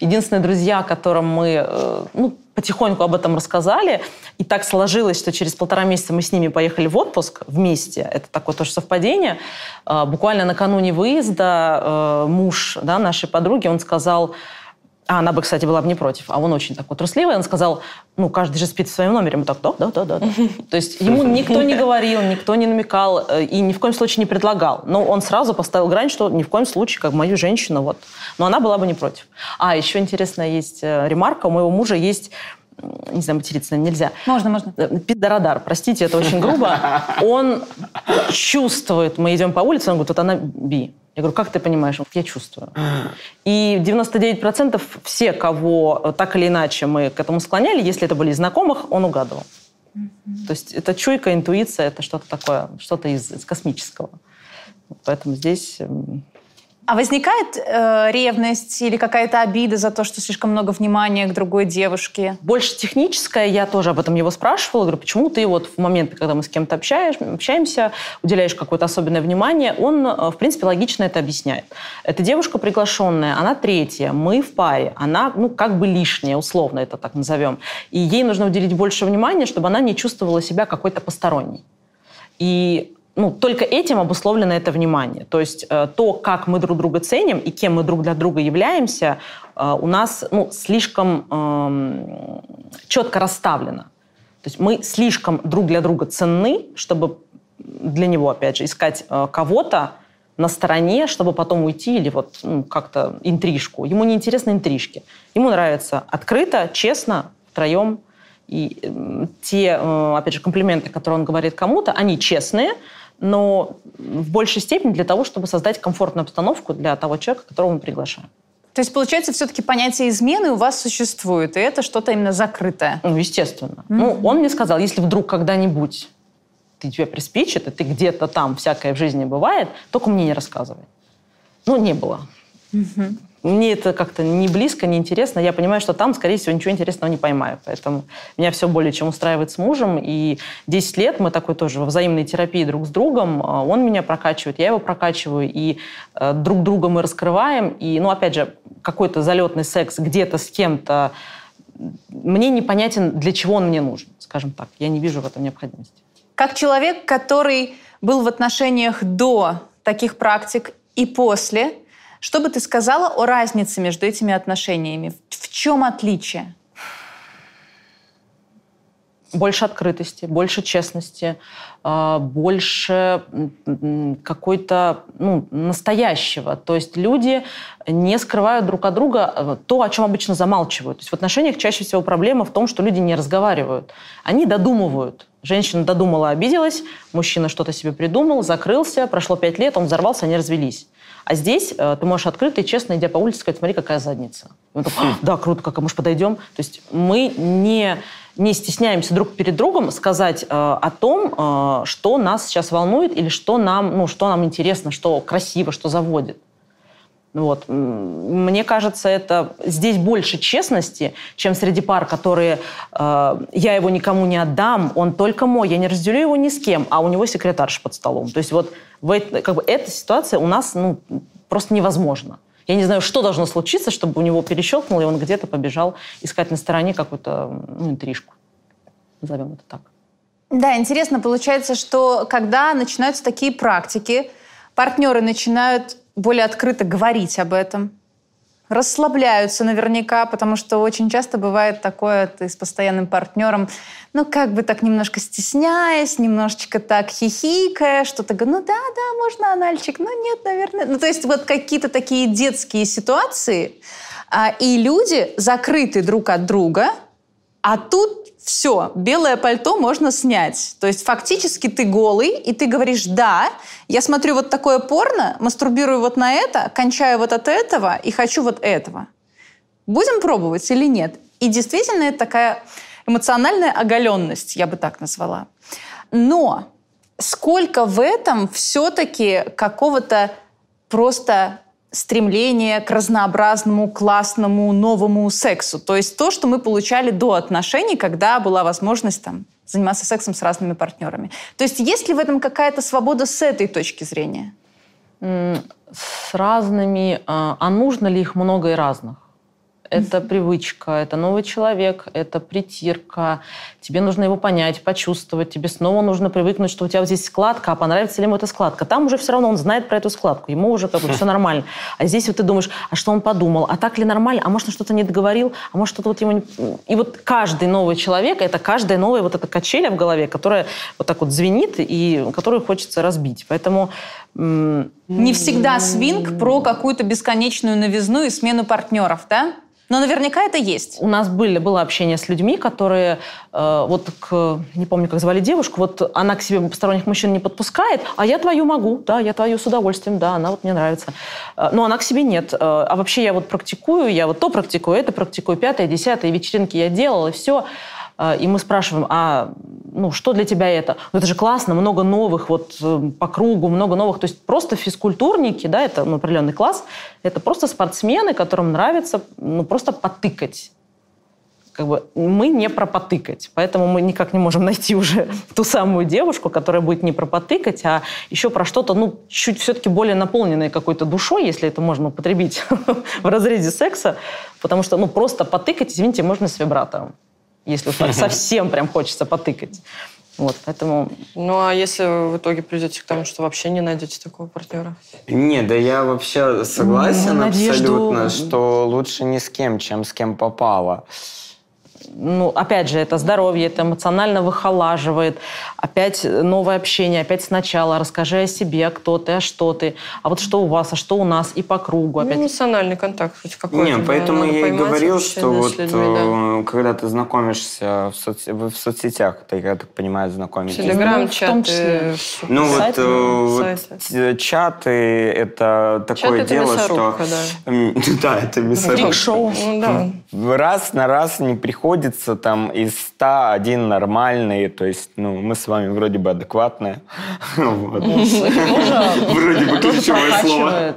Speaker 2: Единственные друзья, которым мы э, ну, потихоньку об этом рассказали, и так сложилось, что через полтора месяца мы с ними поехали в отпуск вместе. Это такое тоже совпадение. Э, Буквально накануне выезда э, муж да, нашей подруги, он сказал, а она бы, кстати, была бы не против. А он очень такой трусливый. Он сказал, ну, каждый же спит в своем номере. Мы так, да, да, да, да. да». То есть ему никто не говорил, никто не намекал э, и ни в коем случае не предлагал. Но он сразу поставил грань, что ни в коем случае, как мою женщину, вот. Но она была бы не против. А, еще интересная есть э, ремарка. У моего мужа есть не знаю, материться нельзя.
Speaker 4: Можно, можно.
Speaker 2: Э, Пидорадар, простите, это очень грубо. Он чувствует, мы идем по улице, он говорит, вот она би. Я говорю, как ты понимаешь? Я чувствую. И 99% все, кого э, так или иначе мы к этому склоняли, если это были из знакомых, он угадывал. То есть это чуйка, интуиция, это что-то такое, что-то из, из космического. Поэтому здесь м,
Speaker 4: А возникает э, ревность или какая-то обида за то, что слишком много внимания к другой девушке?
Speaker 2: больше техническое, я тоже об этом его спрашивала, говорю, почему ты вот в момент, когда мы с кем-то общаешь, общаемся, уделяешь какое-то особенное внимание, он, э, в принципе, логично это объясняет. Эта девушка приглашенная, она третья, мы в паре, она, ну, как бы лишняя, условно это так назовем, и ей нужно уделить больше внимания, чтобы она не чувствовала себя какой-то посторонней. И ну, только этим обусловлено это внимание. То есть э, то, как мы друг друга ценим и кем мы друг для друга являемся, э, у нас ну, слишком э, четко расставлено. То есть мы слишком друг для друга ценны, чтобы для него, опять же, искать э, кого-то на стороне, чтобы потом уйти или вот ну, как-то интрижку. Ему не интересны интрижки. Ему нравится открыто, честно, втроем. И э, те, опять же, комплименты, которые он говорит кому-то, они честные, но в большей степени для того, чтобы создать комфортную обстановку для того человека, которого мы приглашаем.
Speaker 4: То есть, получается, все-таки понятие измены у вас существует, и это что-то именно закрытое.
Speaker 2: Ну, естественно. Mm-hmm. Ну, он мне сказал, если вдруг когда-нибудь ты тебе приспичит, и ты где-то там всякое в жизни бывает, только мне не рассказывай. Ну, не было. Mm-hmm. Мне это как-то не близко, не интересно. Я понимаю, что там, скорее всего, ничего интересного не поймаю. Поэтому меня все более чем устраивает с мужем. И 10 лет мы такой тоже во взаимной терапии друг с другом. А, он меня прокачивает, я его прокачиваю. И э, друг друга мы раскрываем. И, ну, опять же, какой-то залетный секс где-то с кем-то мне непонятен, для чего он мне нужен, скажем так. Я не вижу в этом необходимости.
Speaker 4: Как человек, который был в отношениях до таких практик и после – что бы ты сказала о разнице между этими отношениями? В чем отличие?
Speaker 2: Больше открытости, больше честности, а, больше какой-то ну, настоящего. То есть люди не скрывают друг от друга э, то, о чем обычно замалчивают. То есть в отношениях чаще всего проблема в том, что люди не разговаривают. Они додумывают. Женщина додумала, обиделась, мужчина что-то себе придумал, закрылся, прошло пять лет, он взорвался, они развелись. А здесь э, ты можешь открыто и честно, идя по улице, сказать, смотри, какая задница. Он такой, да, круто, как, а может, подойдем? То есть мы не, не стесняемся друг перед другом сказать э, о том, э, что нас сейчас волнует или что нам, ну, что нам интересно, что красиво, что заводит. Вот. Мне кажется, это здесь больше честности, чем среди пар, которые э, я его никому не отдам, он только мой, я не разделю его ни с кем, а у него секретарша под столом. То есть вот в, как бы, эта ситуация у нас ну, просто невозможна. Я не знаю, что должно случиться, чтобы у него перещелкнуло, и он где-то побежал искать на стороне какую-то ну, интрижку. Назовем это так.
Speaker 4: Да, интересно получается, что когда начинаются такие практики, партнеры начинают более открыто говорить об этом, расслабляются наверняка, потому что очень часто бывает такое, ты с постоянным партнером, ну, как бы так немножко стесняясь, немножечко так хихикая, что-то, ну, да, да, можно анальчик, ну, нет, наверное. Ну, то есть вот какие-то такие детские ситуации, а, и люди закрыты друг от друга, а тут все, белое пальто можно снять. То есть фактически ты голый, и ты говоришь, да, я смотрю вот такое порно, мастурбирую вот на это, кончаю вот от этого и хочу вот этого. Будем пробовать или нет? И действительно это такая эмоциональная оголенность, я бы так назвала. Но сколько в этом все-таки какого-то просто стремление к разнообразному, классному, новому сексу. То есть то, что мы получали до отношений, когда была возможность там, заниматься сексом с разными партнерами. То есть есть ли в этом какая-то свобода с этой точки зрения?
Speaker 2: С разными. А, а нужно ли их много и разных? это привычка, это новый человек, это притирка. Тебе нужно его понять, почувствовать. Тебе снова нужно привыкнуть, что у тебя здесь складка, а понравится ли ему эта складка. Там уже все равно он знает про эту складку, ему уже как бы все нормально. А здесь вот ты думаешь, а что он подумал? А так ли нормально? А может, он что-то не договорил? А может, что-то вот ему... Не... И вот каждый новый человек, это каждая новая вот эта качеля в голове, которая вот так вот звенит и которую хочется разбить. Поэтому...
Speaker 4: Не всегда свинг про какую-то бесконечную новизну и смену партнеров, да? Но наверняка это есть.
Speaker 2: У нас были, было общение с людьми, которые, э, вот к, не помню, как звали девушку, вот она к себе посторонних мужчин не подпускает, а я твою могу, да, я твою с удовольствием, да, она вот мне нравится. Э, но она к себе нет. Э, а вообще я вот практикую, я вот то практикую, это практикую, пятое, десятое, вечеринки я делала, и все. А, и мы спрашиваем, а ну, что для тебя это? Ну, это же классно, много новых вот э, по кругу, много новых. То есть просто физкультурники, да, это ну, определенный класс, это просто спортсмены, которым нравится ну, просто потыкать как бы мы не про потыкать, поэтому мы никак не можем найти уже ту самую девушку, которая будет не про потыкать, а еще про что-то, ну, чуть все-таки более наполненное какой-то душой, если это можно употребить в разрезе секса, потому что, ну, просто потыкать, извините, можно с вибратором если уж совсем прям хочется потыкать. Вот, поэтому...
Speaker 1: Ну, а если вы в итоге придете к тому, что вообще не найдете такого партнера?
Speaker 3: Не, да я вообще согласен
Speaker 2: Ну, надежду-
Speaker 3: абсолютно, что лучше ни с кем, чем с кем попало.
Speaker 2: Ну, опять же, это здоровье, это эмоционально выхолаживает. Опять новое общение, опять сначала. Расскажи о себе, кто ты, а что ты. А вот что у вас, а что у нас, и по кругу.
Speaker 1: Ну,
Speaker 2: Опять.
Speaker 1: эмоциональный контакт хоть какой-то.
Speaker 3: Не,
Speaker 1: да,
Speaker 3: поэтому я и говорил, что вот
Speaker 1: людьми, да.
Speaker 3: э, когда ты знакомишься в, соц- в соцсетях, ты, я так понимаю, знакомитесь.
Speaker 1: Телеграм,
Speaker 2: Ну,
Speaker 1: чаты.
Speaker 3: Ну вот,
Speaker 2: Сайты,
Speaker 3: э, вот
Speaker 1: сайты.
Speaker 3: чаты это такое
Speaker 1: Чат это
Speaker 3: дело,
Speaker 1: мясорубка,
Speaker 3: что
Speaker 1: да.
Speaker 3: Да, это мясорубка.
Speaker 1: Ну да.
Speaker 3: Раз на раз не приходится там из 100 один нормальный, то есть, ну, мы с вами вроде бы адекватные. Вроде бы ключевое слово.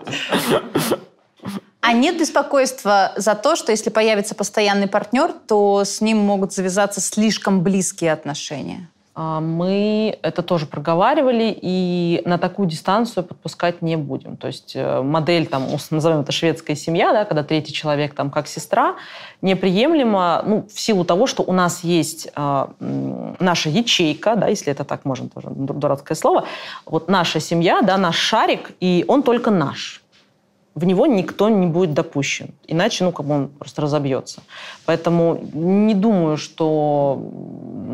Speaker 4: А нет беспокойства за то, что если появится постоянный партнер, то с ним могут завязаться слишком близкие отношения?
Speaker 2: А, Мы это тоже проговаривали и на такую дистанцию подпускать не будем. То есть э, модель, там, назовем это шведская семья, да, когда третий человек там как сестра, неприемлемо ну, в силу того, что у нас есть м, наша ячейка, да, если это так можно, тоже ду- дурацкое слово, вот наша семья, да, наш шарик, и он только наш в него никто не будет допущен. Иначе, ну, как бы он просто разобьется. Поэтому не думаю, что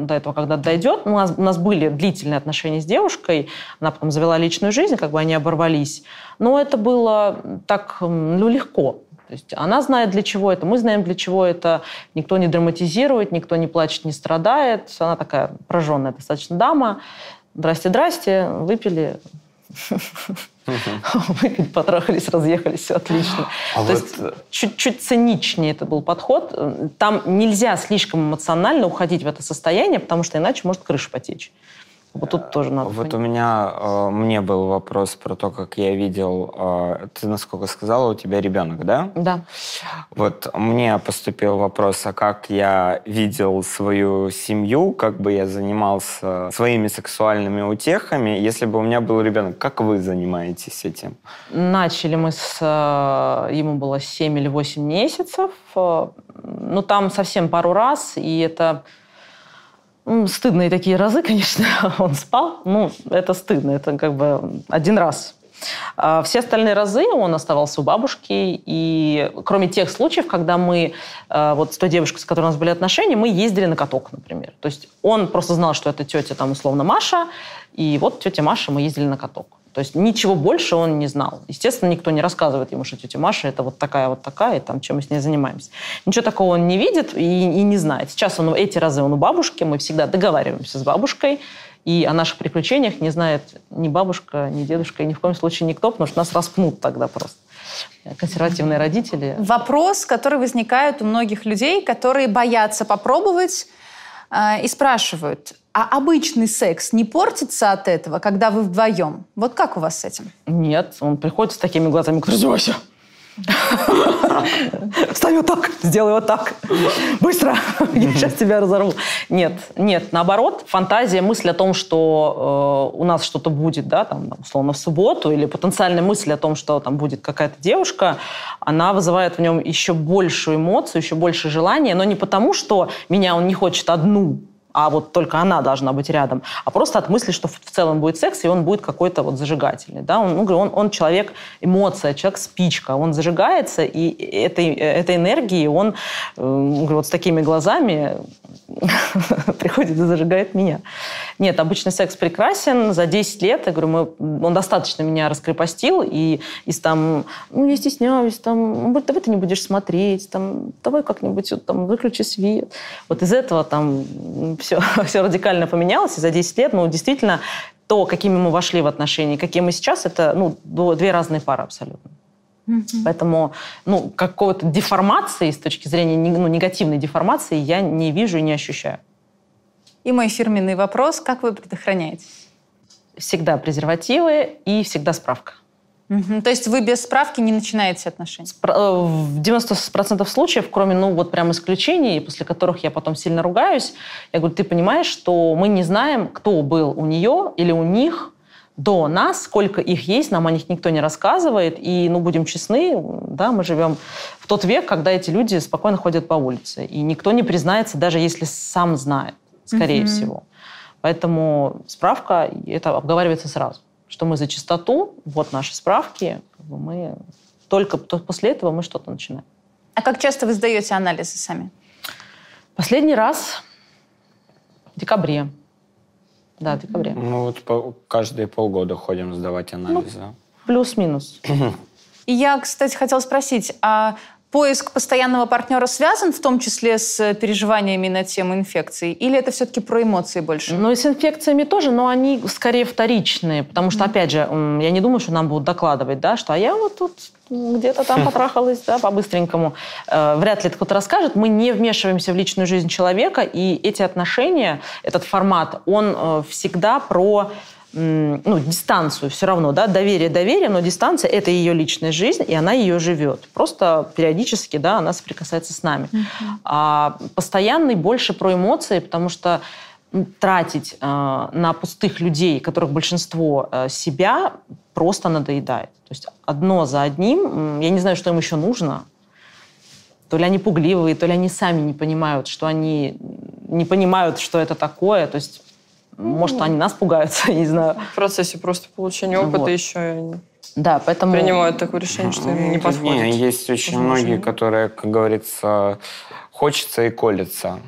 Speaker 2: до этого когда дойдет. У нас, у нас были длительные отношения с девушкой. Она потом завела личную жизнь, как бы они оборвались. Но это было так, ну, легко. То есть она знает, для чего это, мы знаем, для чего это. Никто не драматизирует, никто не плачет, не страдает. Она такая прожженная достаточно дама. Здрасте, здрасте, выпили, выпили, потрахались, разъехались, все отлично.
Speaker 3: А
Speaker 2: То
Speaker 3: вот,
Speaker 2: есть чуть-чуть циничнее это был подход. Там нельзя слишком эмоционально уходить в это состояние, потому что иначе может крыша потечь. Вот тут тоже надо
Speaker 3: Вот у
Speaker 2: понимать.
Speaker 3: меня, э, мне был вопрос про то, как я видел, э, ты, насколько сказала, у тебя ребенок, да?
Speaker 2: Да.
Speaker 3: Вот мне поступил вопрос, а как я видел свою семью, как бы я занимался своими сексуальными утехами, если бы у меня был ребенок. Как вы занимаетесь этим?
Speaker 2: Начали мы с... э, Ему было 7 или 8 месяцев. Э, Ну, там совсем пару раз, и это... Стыдные такие разы, конечно, он спал. Ну, это стыдно, это как бы один раз. А Все остальные разы он оставался у бабушки, и кроме тех случаев, когда мы, э, вот с той девушкой, с которой у нас были отношения, мы ездили на каток, например. То есть он просто знал, что это тетя, там, условно, Маша, и вот тетя Маша, мы ездили на каток. То есть ничего больше он не знал. Естественно, никто не рассказывает ему, что тетя Маша это вот такая вот такая, и там, чем мы с ней занимаемся. Ничего такого он не видит и, и не знает. Сейчас он эти разы он у бабушки, мы всегда договариваемся с бабушкой, и о наших приключениях не знает ни бабушка, ни дедушка, и ни в коем случае никто, потому что нас распнут тогда просто. Консервативные родители.
Speaker 4: Вопрос, который возникает у многих людей, которые боятся попробовать э, и спрашивают, а обычный секс не портится от этого, когда вы вдвоем? Вот как у вас с этим?
Speaker 2: Нет, он приходит с такими глазами, говорит, Зося, встань вот так, сделай вот так, быстро, я сейчас тебя разорву. Нет, нет, наоборот, фантазия, мысль о том, что э, у нас что-то будет, да, там, условно, в субботу, или потенциальная мысль о том, что там будет какая-то девушка, она вызывает в нем еще большую эмоцию, еще больше желания, но не потому, что меня он не хочет одну, а вот только она должна быть рядом, а просто от мысли, что в целом будет секс, и он будет какой-то вот зажигательный. Да? Он, ну, он, он человек эмоция, человек спичка, он зажигается, и этой, этой энергией он, э, говорю, вот с такими глазами приходит и зажигает меня. Нет, обычный секс прекрасен. За 10 лет, я говорю, мы, он достаточно меня раскрепостил, и из там, ну, я стесняюсь, там, ну, давай ты не будешь смотреть, там, давай как-нибудь вот, там, выключи свет. Вот из этого там все, все радикально поменялось, и за 10 лет, ну, действительно, то, какими мы вошли в отношения, какие мы сейчас, это, ну, две разные пары абсолютно. Поэтому ну, какой-то деформации с точки зрения ну, негативной деформации я не вижу и не ощущаю.
Speaker 4: И мой фирменный вопрос, как вы предохраняетесь?
Speaker 2: Всегда презервативы и всегда справка.
Speaker 4: Мгм. То есть вы без справки не начинаете отношения?
Speaker 2: Спра- э, В 90% случаев, кроме, ну, вот прям исключений, после которых я потом сильно ругаюсь, я говорю, ты понимаешь, что мы не знаем, кто был у нее или у них до нас, сколько их есть, нам о них никто не рассказывает, и, ну, будем честны, да, мы живем в тот век, когда эти люди спокойно ходят по улице, и никто не признается, даже если сам знает, скорее
Speaker 4: Мгм.
Speaker 2: всего. Поэтому справка, это обговаривается сразу, что мы за чистоту, вот наши справки, мы только после этого мы что-то начинаем.
Speaker 4: А как часто вы сдаете анализы сами?
Speaker 2: Последний раз в декабре. Да, в декабре.
Speaker 3: Ну вот по, каждые полгода ходим сдавать анализы. Ну,
Speaker 2: плюс-минус.
Speaker 4: И я, кстати, хотела спросить, а поиск постоянного партнера связан в том числе с переживаниями на тему инфекции? Или это все-таки про эмоции больше?
Speaker 2: Ну и с инфекциями тоже, но они скорее вторичные. Потому что, опять же, я не думаю, что нам будут докладывать, да, что а я вот тут где-то там потрахалась, да, по-быстренькому. Э, вряд ли кто-то расскажет. Мы не вмешиваемся в личную жизнь человека, и эти отношения, этот формат, он э, всегда про ну, дистанцию все равно, да, доверие, доверие, но дистанция – это ее личная жизнь, и она ее живет. Просто периодически, да, она соприкасается с нами. Mm-hmm. А постоянный больше про эмоции, потому что тратить э, на пустых людей, которых большинство э, себя, просто надоедает. То есть одно за одним, я не знаю, что им еще нужно. То ли они пугливые, то ли они сами не понимают, что они не понимают, что это такое. То есть может, они нас пугаются, не знаю.
Speaker 1: В процессе просто получения опыта вот. еще
Speaker 2: да, поэтому...
Speaker 1: принимают такое решение, что им не подходит. Не,
Speaker 3: есть очень Возможно. многие, которые, как говорится, хочется и колется.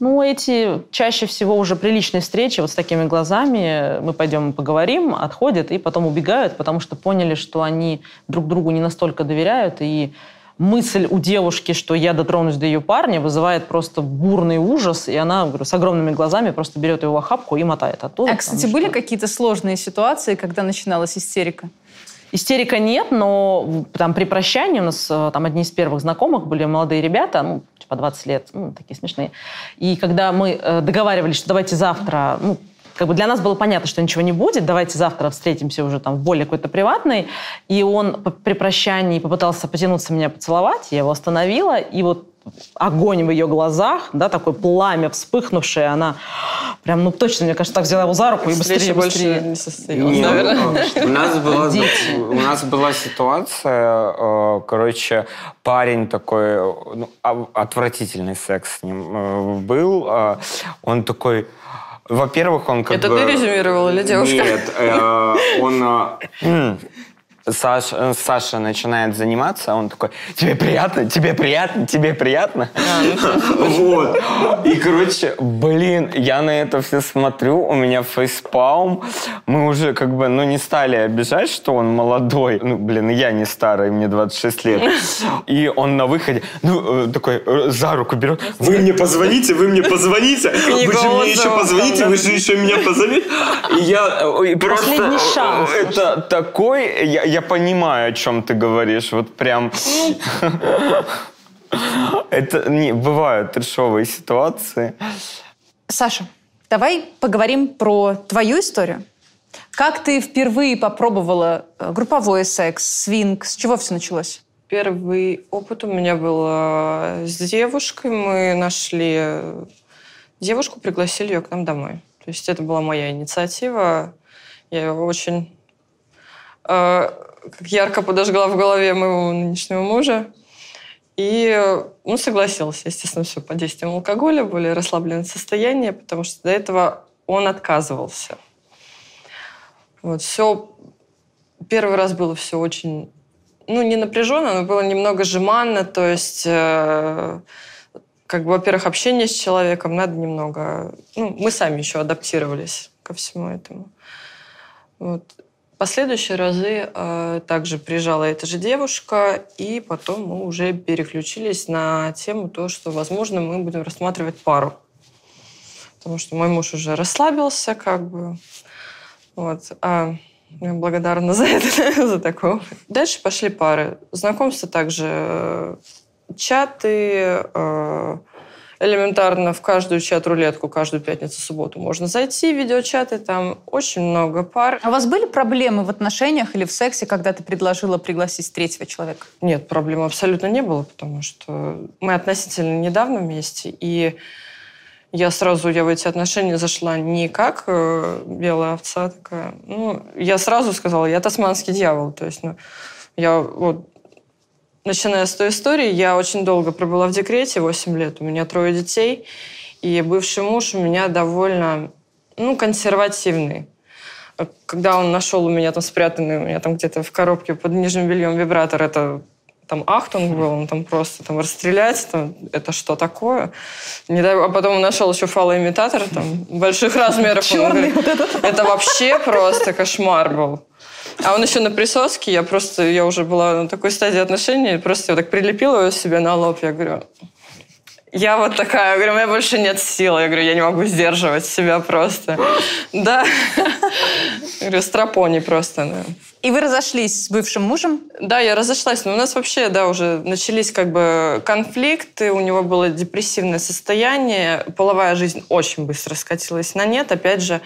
Speaker 2: Ну, эти чаще всего уже приличные встречи вот с такими глазами. Мы пойдем поговорим, отходят и потом убегают, потому что поняли, что они друг другу не настолько доверяют и мысль у девушки, что я дотронусь до ее парня, вызывает просто бурный ужас, и она говорю, с огромными глазами просто берет его в охапку и мотает оттуда.
Speaker 4: А, кстати, были какие-то сложные ситуации, когда начиналась истерика?
Speaker 2: Истерика нет, но там при прощании у нас э, там одни из первых знакомых были молодые ребята, ну, типа 20 лет, ну, такие смешные. И когда мы э, договаривались, что давайте завтра, ну, как бы для нас было понятно, что ничего не будет, давайте завтра встретимся уже там в более какой-то приватной. И он при прощании попытался потянуться меня поцеловать, я его остановила, и вот огонь в ее глазах, да, такое пламя вспыхнувшее, она прям, ну точно, мне кажется, так взяла его за руку и быстрее, быстрее.
Speaker 1: не состоялась, Нет, наверное.
Speaker 3: У нас, была, у нас была ситуация, э, короче, парень такой, ну, а, отвратительный секс с ним э, был, э, он такой во-первых, он как
Speaker 1: Это
Speaker 3: бы...
Speaker 1: ты резюмировал или девушка?
Speaker 3: Нет, э, он... Саша, э, Саша начинает заниматься, он такой, тебе приятно, тебе приятно, тебе приятно. Ну, вот. И, короче, блин, я на это все смотрю, у меня фейспалм. Мы уже как бы, ну, не стали обижать, что он молодой. Ну, блин, я не старый, мне 26 лет. И он на выходе, ну, э, такой, э, за руку берет. Вы мне позвоните, вы мне позвоните. Вы же мне еще позвоните, вы же еще меня позовите. И я просто... Это такой... Я, понимаю, о чем ты говоришь. Вот прям... Это не бывают трешовые ситуации.
Speaker 4: Саша, давай поговорим про твою историю. Как ты впервые попробовала э, групповой секс, свинг? С чего все началось?
Speaker 1: Первый опыт у меня был э, с девушкой. Мы нашли девушку, пригласили ее к нам домой. То есть это была моя инициатива. Я ее очень э, как ярко подожгла в голове моего нынешнего мужа. И ну, согласился, естественно, все под действием алкоголя, более расслабленное состояние, потому что до этого он отказывался. Вот, все... Первый раз было все очень, ну, не напряженно, но было немного жеманно, то есть, э, как бы, во-первых, общение с человеком надо немного... Ну, мы сами еще адаптировались ко всему этому. Вот. Последующие разы э, также приезжала эта же девушка, и потом мы уже переключились на тему то, что, возможно, мы будем рассматривать пару. Потому что мой муж уже расслабился, как бы. Вот. А я благодарна за это, за такое. Дальше пошли пары. Знакомство также э, чаты, э, элементарно в каждую чат-рулетку каждую пятницу-субботу можно зайти, видеочаты, там очень много пар.
Speaker 4: А у вас были проблемы в отношениях или в сексе, когда ты предложила пригласить третьего человека?
Speaker 1: Нет, проблем абсолютно не было, потому что мы относительно недавно вместе, и я сразу, я в эти отношения зашла не как э, белая овца такая. Ну, я сразу сказала, я тасманский дьявол. То есть, ну, я вот Начиная с той истории, я очень долго пробыла в декрете, 8 лет. У меня трое детей. И бывший муж у меня довольно ну, консервативный. Когда он нашел у меня там спрятанный, у меня там где-то в коробке под нижним бельем вибратор, это там ахтунг был, он там просто там расстрелять, там, это что такое? Не дай, а потом он нашел еще фалоимитатор там больших размеров. Черный вот этот. Это вообще просто кошмар был. А он еще на присоске, я просто, я уже была на такой стадии отношений, просто я так прилепила его себе на лоб, я говорю, я вот такая, я говорю, у меня больше нет сил. Я говорю, я не могу сдерживать себя просто. Да. Я говорю, стропони просто.
Speaker 4: И вы разошлись с бывшим мужем?
Speaker 1: Да, я разошлась. Но у нас вообще, да, уже начались как бы конфликты. У него было депрессивное состояние. Половая жизнь очень быстро скатилась на нет. Опять же,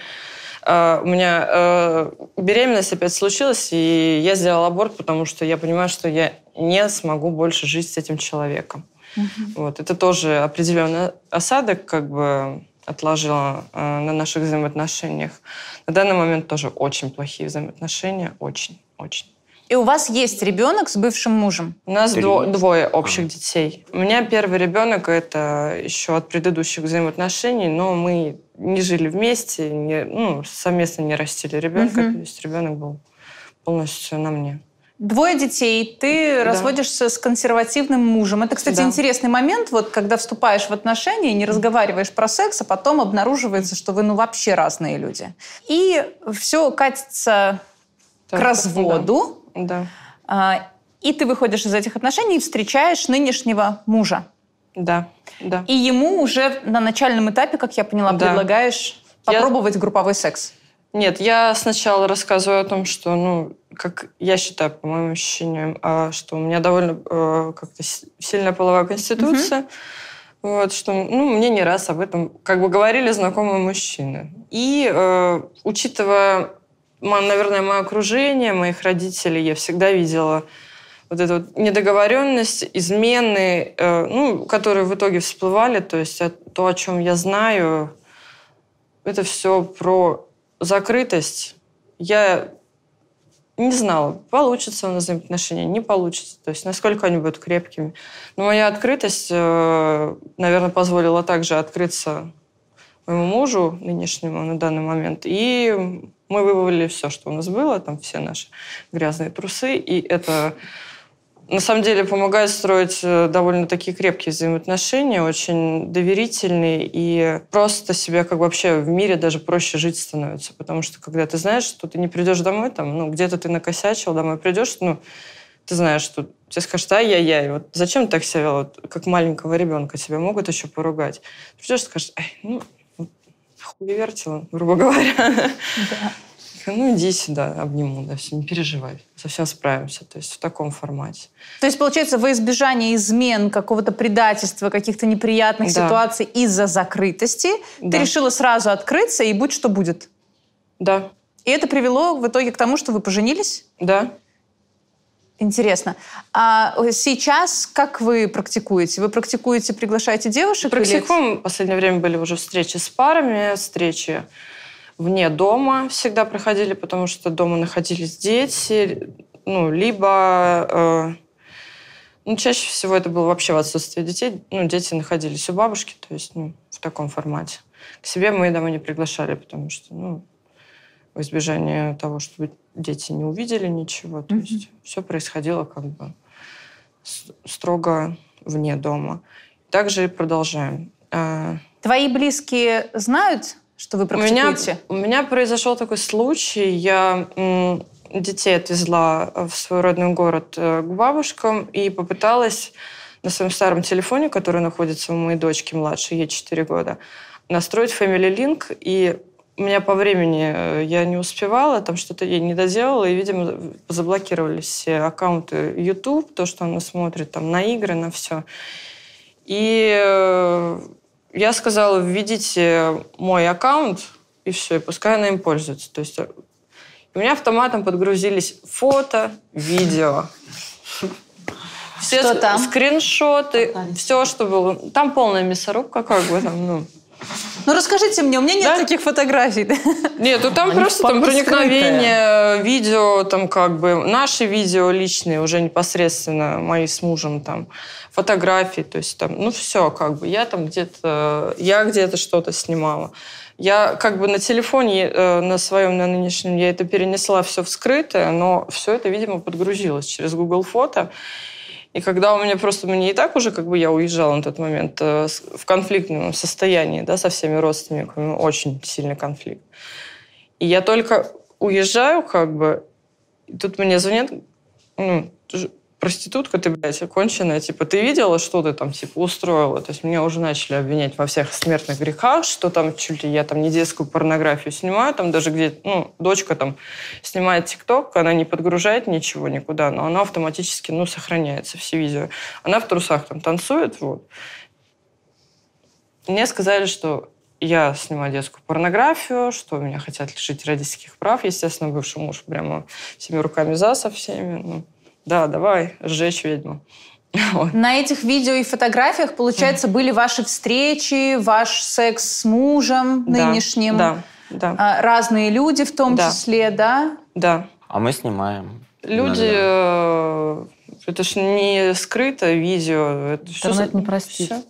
Speaker 1: у меня э, беременность опять случилась, и я сделала аборт, потому что я понимаю, что я не смогу больше жить с этим человеком. Угу. Вот. Это тоже определенный осадок как бы отложило э, на наших взаимоотношениях. На данный момент тоже очень плохие взаимоотношения, очень, очень.
Speaker 4: И у вас есть ребенок с бывшим мужем?
Speaker 1: У нас дво, двое общих детей. У меня первый ребенок это еще от предыдущих взаимоотношений, но мы не жили вместе, не, ну, совместно не растили ребенка, угу. то есть ребенок был полностью на мне.
Speaker 4: Двое детей, ты да. разводишься с консервативным мужем. Это, кстати, да. интересный момент, вот когда вступаешь в отношения, не разговариваешь про секс, а потом обнаруживается, что вы ну вообще разные люди. И все катится так, к разводу.
Speaker 1: Да.
Speaker 4: Да. И ты выходишь из этих отношений и встречаешь нынешнего мужа.
Speaker 1: Да, да.
Speaker 4: И ему уже на начальном этапе, как я поняла, да. предлагаешь попробовать я... групповой секс.
Speaker 1: Нет, я сначала рассказываю о том, что, ну, как я считаю, по моим ощущениям, а, что у меня довольно э, как-то сильная половая конституция. Угу. Вот, что, ну, мне не раз об этом как бы говорили знакомые мужчины. И э, учитывая, наверное, мое окружение, моих родителей, я всегда видела вот эту вот недоговоренность, измены, э, ну, которые в итоге всплывали, то есть то, о чем я знаю, это все про закрытость. Я не знала, получится у нас взаимоотношения, не получится. То есть насколько они будут крепкими. Но моя открытость, э, наверное, позволила также открыться моему мужу нынешнему на данный момент. И мы вывалили все, что у нас было, там все наши грязные трусы. И это на самом деле помогает строить э, довольно такие крепкие взаимоотношения, очень доверительные, и просто себе как бы вообще в мире даже проще жить становится. Потому что когда ты знаешь, что ты не придешь домой, там, ну, где-то ты накосячил, домой придешь, ну, ты знаешь, что тебе скажут, ай-яй-яй, вот зачем ты так себя вел? Вот, как маленького ребенка тебя могут еще поругать. Придешь скажешь, ай, ну, хуевертила, грубо говоря. Да ну иди сюда, обниму, да, все, не переживай, совсем справимся, то есть в таком формате.
Speaker 4: То есть, получается, во избежание измен, какого-то предательства, каких-то неприятных да. ситуаций из-за закрытости, да. ты решила сразу открыться и будь что будет?
Speaker 1: Да.
Speaker 4: И это привело в итоге к тому, что вы поженились?
Speaker 1: Да.
Speaker 4: Интересно. А сейчас как вы практикуете? Вы практикуете, приглашаете девушек?
Speaker 1: Практикуем. Или... В последнее время были уже встречи с парами, встречи вне дома всегда проходили, потому что дома находились дети, ну, либо... Э, ну, чаще всего это было вообще в отсутствии детей. Ну, дети находились у бабушки, то есть, ну, в таком формате. К себе мы домой не приглашали, потому что, ну, в избежание того, чтобы дети не увидели ничего. То mm-hmm. есть все происходило как бы строго вне дома. Также и продолжаем. А,
Speaker 4: Твои близкие знают что вы практикуете?
Speaker 1: У меня, у меня произошел такой случай. Я м, детей отвезла в свой родной город э, к бабушкам и попыталась на своем старом телефоне, который находится у моей дочки младшей, ей 4 года, настроить Family Link. И у меня по времени э, я не успевала, там что-то я не доделала, и, видимо, заблокировались все аккаунты YouTube, то, что она смотрит там на игры, на все. И э, я сказала, введите мой аккаунт, и все, и пускай она им пользуется. То есть э, у меня автоматом подгрузились фото, видео.
Speaker 4: Все что там?
Speaker 1: скриншоты, все, что было. Там полная мясорубка, как бы там, ну.
Speaker 4: Ну расскажите мне, у меня нет
Speaker 1: Да?
Speaker 4: таких фотографий.
Speaker 1: Нет, ну там
Speaker 2: Они
Speaker 1: просто там проникновение, видео, там как бы наши видео личные, уже непосредственно мои с мужем, там фотографии, то есть там, ну все как бы. Я там где-то, я где-то что-то снимала. Я как бы на телефоне, э, на своем, на нынешнем, я это перенесла все в скрытое, но все это, видимо, подгрузилось через Google Фото. И когда у меня просто, мне и так уже, как бы я уезжала на тот момент э, в конфликтном состоянии, да, со всеми родственниками, очень сильный конфликт. И я только уезжаю, как бы, и тут мне звонят, ну, проститутка ты, блядь, конченая, типа, ты видела, что ты там, типа, устроила? То есть меня уже начали обвинять во всех смертных грехах, что там чуть ли я там не детскую порнографию снимаю, там даже где, ну, дочка там снимает ТикТок, она не подгружает ничего никуда, но она автоматически, ну, сохраняется, все видео. Она в трусах там танцует, вот. Мне сказали, что я снимаю детскую порнографию, что меня хотят лишить родительских прав. Естественно, бывший муж прямо всеми руками за со всеми. Ну, да, давай, сжечь ведьму. Вот.
Speaker 4: На этих видео и фотографиях, получается, были ваши встречи, ваш секс с мужем
Speaker 1: Да,
Speaker 4: нынешним.
Speaker 1: Да, да,
Speaker 4: А, Разные люди в том
Speaker 1: Да.
Speaker 4: числе, да?
Speaker 1: да.
Speaker 3: А мы снимаем.
Speaker 1: Люди,
Speaker 3: иногда.
Speaker 1: э, это ж не скрыто видео. Это
Speaker 2: Интернет
Speaker 1: за-
Speaker 2: не простит.
Speaker 1: всё.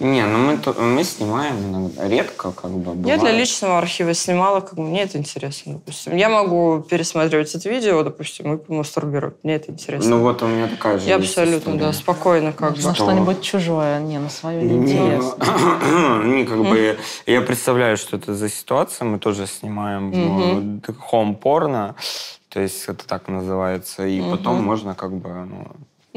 Speaker 3: Не, ну мы, то- мы снимаем иногда. Редко, как бы,
Speaker 1: Я для
Speaker 3: бывает.
Speaker 1: личного архива снимала, как бы мне это интересно, допустим. Я могу пересматривать это видео, допустим, и помастурбировать. Мне это интересно.
Speaker 3: Ну вот у меня такая же
Speaker 1: Я
Speaker 3: есть
Speaker 1: абсолютно,
Speaker 3: история.
Speaker 1: да, спокойно как бы.
Speaker 2: На
Speaker 3: Что?
Speaker 2: что-нибудь чужое, не, на свое
Speaker 3: Не,
Speaker 2: неинтересно.
Speaker 3: не, как бы, я представляю, что это за ситуация. Мы тоже снимаем
Speaker 1: Мгм.
Speaker 3: хом-порно, то есть это так называется. И потом можно как бы, ну,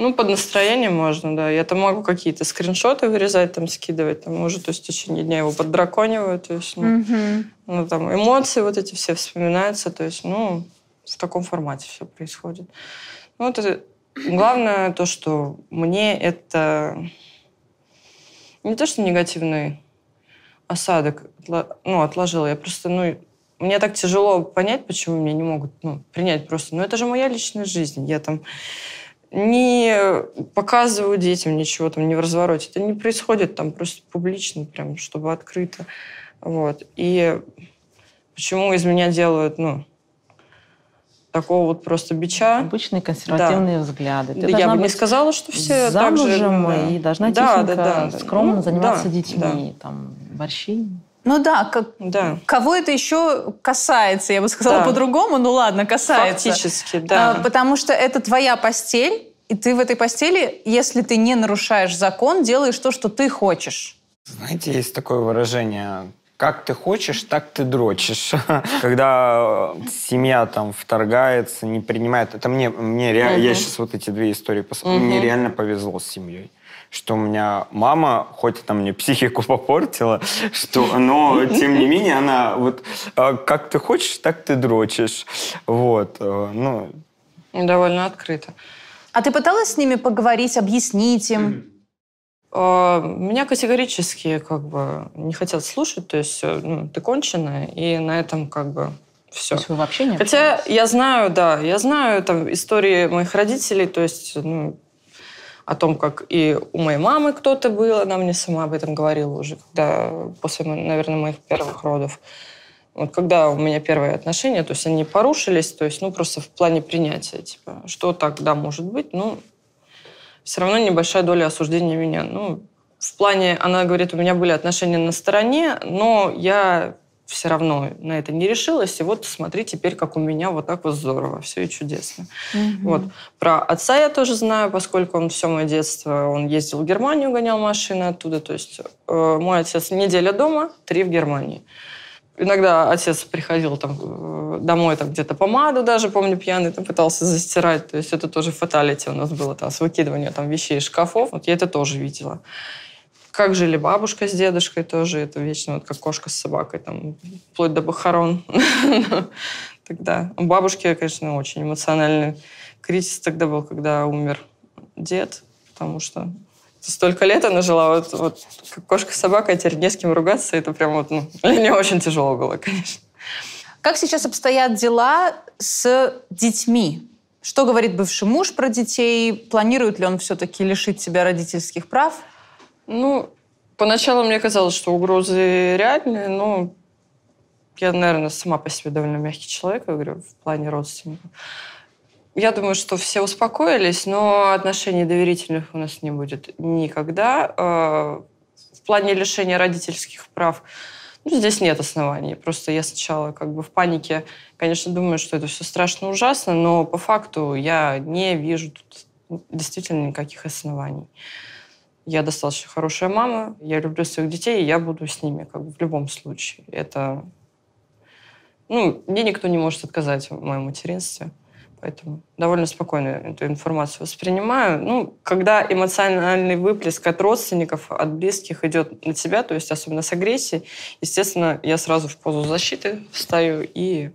Speaker 1: Ну, под настроение можно, да. Я там могу какие-то скриншоты вырезать, там скидывать, там уже, то есть в течение дня его поддракониваю, то есть, ну,
Speaker 4: Мгм.
Speaker 1: ну, там эмоции вот эти все вспоминаются, то есть, ну, в таком формате все происходит. Ну, вот это главное то, что мне это не то, что негативный осадок ну, отложил, я просто, ну, мне так тяжело понять, почему меня не могут ну, принять просто. Ну, это же моя личная жизнь. Я там не показываю детям ничего там не в развороте. Это не происходит там просто публично, прям, чтобы открыто. Вот. И почему из меня делают, ну, такого вот просто бича.
Speaker 2: Обычные консервативные взгляды. Ты
Speaker 1: Да я бы не сказала, что все так же...
Speaker 2: замужем
Speaker 1: да.
Speaker 2: и должна
Speaker 1: Да,
Speaker 2: тихонько,
Speaker 1: да, да, да.
Speaker 2: скромно
Speaker 1: Ну,
Speaker 2: заниматься
Speaker 1: да,
Speaker 2: детьми. Там, борщи.
Speaker 4: Ну да, как,
Speaker 1: Да,
Speaker 4: кого это еще касается, я бы сказала
Speaker 1: Да.
Speaker 4: по-другому, ну ладно, касается.
Speaker 1: фактически, да.
Speaker 4: А, потому что это твоя постель, и ты в этой постели, если ты не нарушаешь закон, делаешь то, что ты хочешь.
Speaker 3: Знаете, есть такое выражение как ты хочешь, так ты дрочишь. Когда э, семья там вторгается, не принимает. Это мне, мне ре- я сейчас вот эти две истории. Мне реально повезло с семьей. Что у меня мама, хоть она мне психику попортила, что, но тем не менее она вот э, как ты хочешь, так ты дрочишь. Вот. э, Ну,
Speaker 1: Довольно открыто.
Speaker 4: А ты пыталась с ними поговорить, объяснить им?
Speaker 1: А, Меня категорически как бы не хотят слушать, то есть э, ну, ты конченая, и на этом как бы все.
Speaker 2: То есть вы вообще не
Speaker 1: Хотя я знаю, да, я знаю там истории моих родителей, то есть ну, о том, как и у моей мамы кто-то был, она мне сама об этом говорила уже, когда после, наверное, моих первых родов. Вот когда у меня первые отношения, то есть они порушились, то есть, ну, просто в плане принятия, типа, что так, да, может быть, ну, все равно небольшая доля осуждения меня. Ну, в плане, она говорит, у меня были отношения на стороне, но я все равно на это не решилась. И вот смотри, теперь как у меня вот так вот здорово, все и чудесно. Вот. Про отца я тоже знаю, поскольку он все мое детство, он ездил в Германию, гонял машины оттуда. То есть э, мой отец неделя дома, три в Германии. Иногда отец приходил там э, домой, там где-то помаду даже, помню, пьяный, там пытался застирать. То есть это тоже фаталити у нас было там с выкидыванием там вещей из шкафов. Вот я это тоже видела. Как жили бабушка с дедушкой тоже, это вечно вот как кошка с собакой, там, вплоть до похорон. Тогда у бабушки, конечно, очень эмоциональный кризис тогда был, когда умер дед, потому что столько лет она жила, вот, вот как кошка с собакой, а теперь не с кем ругаться, это прям вот, ну, для нее очень тяжело было, конечно.
Speaker 4: Как сейчас обстоят дела с детьми? Что говорит бывший муж про детей? Планирует ли он все-таки лишить себя родительских прав?
Speaker 1: Ну, поначалу мне казалось, что угрозы реальные, но я, наверное, сама по себе довольно мягкий человек, я говорю, в плане родственников. Я думаю, что все успокоились, но отношений доверительных у нас не будет никогда. Э, в плане лишения родительских прав ну, здесь нет оснований. Просто я сначала как бы в панике, конечно, думаю, что это все страшно ужасно, но по факту я не вижу тут действительно никаких оснований. Я достаточно хорошая мама, я люблю своих детей, и я буду с ними как бы в любом случае. Это... Ну, мне никто не может отказать в моем материнстве. Поэтому довольно спокойно эту информацию воспринимаю. Ну, когда эмоциональный выплеск от родственников, от близких идет на тебя, то есть особенно с агрессией, естественно, я сразу в позу защиты встаю и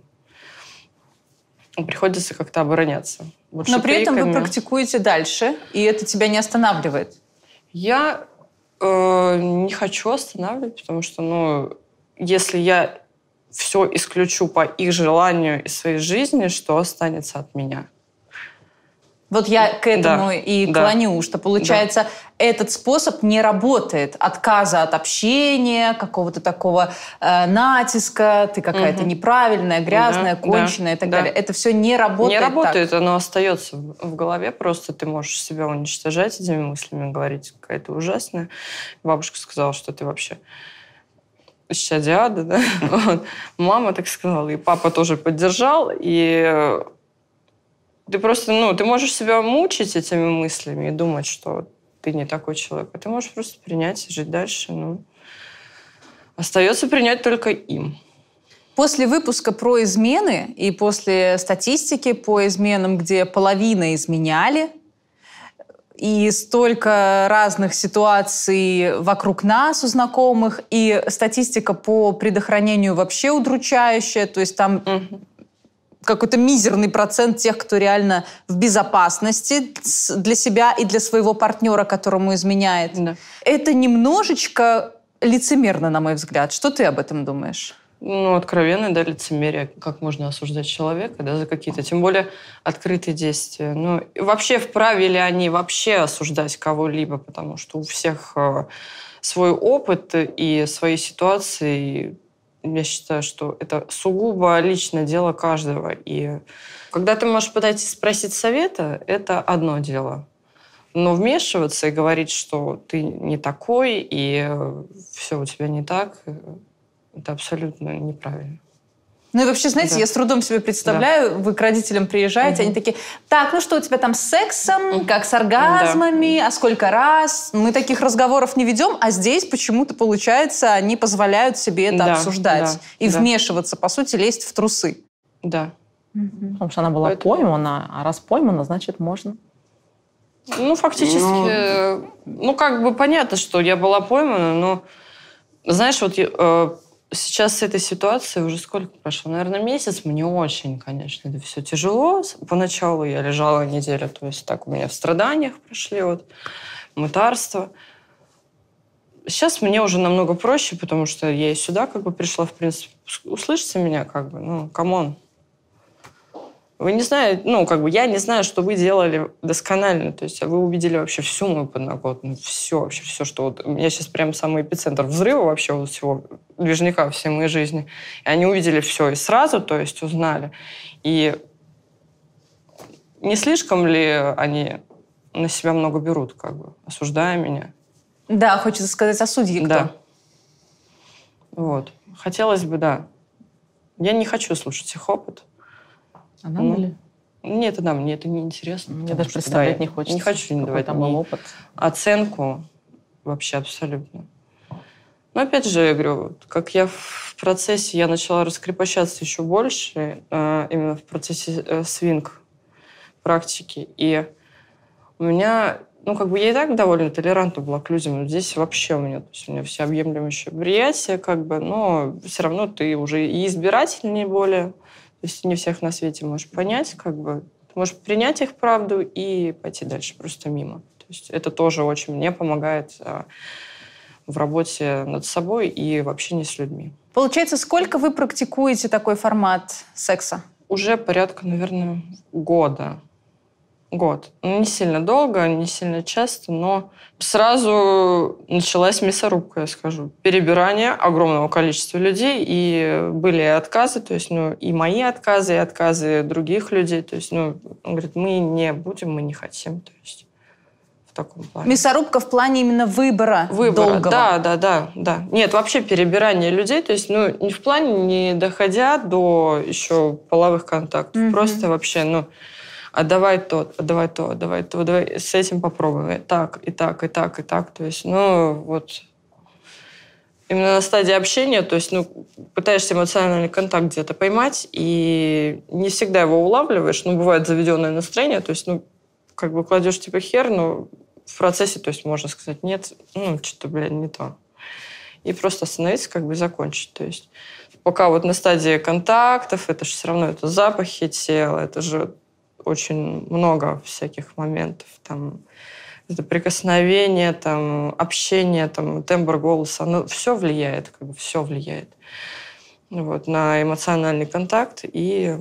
Speaker 1: приходится как-то обороняться.
Speaker 4: Вот Но при этом вы практикуете дальше, и это тебя не останавливает?
Speaker 1: Я э, не хочу останавливать, потому что, ну, если я все исключу по их желанию из своей жизни, что останется от меня.
Speaker 4: Вот я к этому да, и да, клоню, что получается да. этот способ не работает. Отказа от общения, какого-то такого э, натиска, ты какая-то угу. неправильная, грязная, да, конченая да, и так да. далее. Это все не работает.
Speaker 1: Не работает,
Speaker 4: так.
Speaker 1: оно остается в голове. Просто ты можешь себя уничтожать этими мыслями, говорить какая-то ужасная. Бабушка сказала, что ты вообще щадиада, да? вот. Мама так сказала, и папа тоже поддержал, и ты просто, ну, ты можешь себя мучить этими мыслями и думать, что ты не такой человек, а ты можешь просто принять и жить дальше, ну. Остается принять только им.
Speaker 4: После выпуска про измены и после статистики по изменам, где половина изменяли, и столько разных ситуаций вокруг нас у знакомых, и статистика по предохранению вообще удручающая, то есть там угу. Какой-то мизерный процент тех, кто реально в безопасности для себя и для своего партнера, которому изменяет. Да. Это немножечко лицемерно, на мой взгляд. Что ты об этом думаешь?
Speaker 1: Ну, откровенное, да, лицемерие. Как можно осуждать человека, да, за какие-то, тем более, открытые действия. Ну, вообще, вправе ли они вообще осуждать кого-либо, потому что у всех э, свой опыт и свои ситуации. Я считаю, что это сугубо личное дело каждого. И когда ты можешь подойти спросить совета, это одно дело. Но вмешиваться и говорить, что ты не такой, и все у тебя не так, это абсолютно неправильно.
Speaker 4: Ну и вообще, знаете, да. я с трудом себе представляю, да. вы к родителям приезжаете, угу. они такие, так, ну что у тебя там с сексом, как с оргазмами, да. а сколько раз? Мы таких разговоров не ведем, а здесь почему-то, получается, они позволяют себе это да. обсуждать да. и да. вмешиваться, по сути, лезть в трусы.
Speaker 1: Да.
Speaker 2: Угу. Потому что она была Поэтому... поймана, а раз поймана, значит, можно.
Speaker 1: Ну, фактически, ну, ну как бы понятно, что я была поймана, но, знаешь, вот э, сейчас с этой ситуацией уже сколько прошло? Наверное, месяц. Мне очень, конечно, это все тяжело. Поначалу я лежала неделю, то есть так у меня в страданиях прошли вот мытарство. Сейчас мне уже намного проще, потому что я и сюда как бы пришла, в принципе. Услышите меня как бы, ну, come on. Вы не знаете, ну, как бы я не знаю, что вы делали досконально. То есть вы увидели вообще всю мою подноготную, все, вообще все, что вот... У меня сейчас прям самый эпицентр взрыва вообще вот всего движника всей моей жизни. И они увидели все и сразу, то есть узнали. И не слишком ли они на себя много берут, как бы, осуждая меня?
Speaker 4: Да, хочется сказать, о судьи кто?
Speaker 1: Да. Вот. Хотелось бы, да. Я не хочу слушать их опыт.
Speaker 2: А надо ну, ли?
Speaker 1: Нет, да, мне это не интересно.
Speaker 2: Мне даже представлять да, не хочется.
Speaker 1: Не хочу не давать там был опыт. оценку вообще абсолютно. Но опять же, я говорю, как я в процессе, я начала раскрепощаться еще больше, э, именно в процессе э, свинг практики. И у меня, ну, как бы я и так довольно толерантна была к людям, но здесь вообще у меня, то есть у меня всеобъемлющее восприятие, как бы, но все равно ты уже и избирательнее более. Есть не всех на свете можешь понять, как бы. Ты можешь принять их правду и пойти дальше, просто мимо. То есть это тоже очень мне помогает а, в работе над собой и в общении с людьми.
Speaker 4: Получается, сколько вы практикуете такой формат секса?
Speaker 1: Уже порядка, наверное, года. Год. Ну, не сильно долго, не сильно часто, но сразу началась мясорубка, я скажу. Перебирание огромного количества людей, и были отказы, то есть, ну, и мои отказы, и отказы других людей. То есть, ну, он говорит, мы не будем, мы не хотим. То есть, в таком плане.
Speaker 4: Мясорубка в плане именно выбора,
Speaker 1: Выбора,
Speaker 4: долгого.
Speaker 1: да, да, да, да. Нет, вообще перебирание людей, то есть, ну, не в плане, не доходя до еще половых контактов,
Speaker 4: Мгм.
Speaker 1: просто вообще, ну, а давай то, а давай то, а давай то, давай с этим попробуем. И так, и так, и так, и так. То есть, ну, вот именно на стадии общения, то есть, ну, пытаешься эмоциональный контакт где-то поймать, и не всегда его улавливаешь, ну, бывает заведенное настроение, то есть, ну, как бы кладешь типа хер, но в процессе, то есть, можно сказать, нет, ну, что-то, блин, не то. И просто остановиться, как бы, закончить, то есть. Пока вот на стадии контактов, это же все равно это запахи тела, это же очень много всяких моментов, там, это прикосновение, там, общение, там, тембр голоса, оно все влияет, как бы все влияет вот, на эмоциональный контакт, и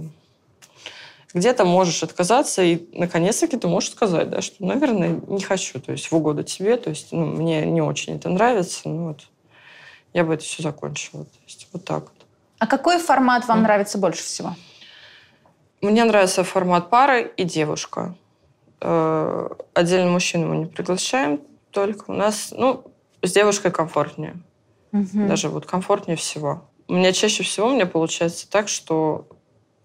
Speaker 1: где-то можешь отказаться, и наконец-таки ты можешь сказать, да, что, наверное, не хочу, то есть в угоду тебе, то есть ну, мне не очень это нравится, ну вот, я бы это все закончила, то есть вот так вот.
Speaker 4: А какой формат вам нравится больше всего?
Speaker 1: Мне нравится формат пары и девушка. Э, Отдельно мужчину мы не приглашаем, только у нас, ну, с девушкой комфортнее.
Speaker 4: Мгм.
Speaker 1: Даже вот комфортнее всего. У меня чаще всего у меня получается так, что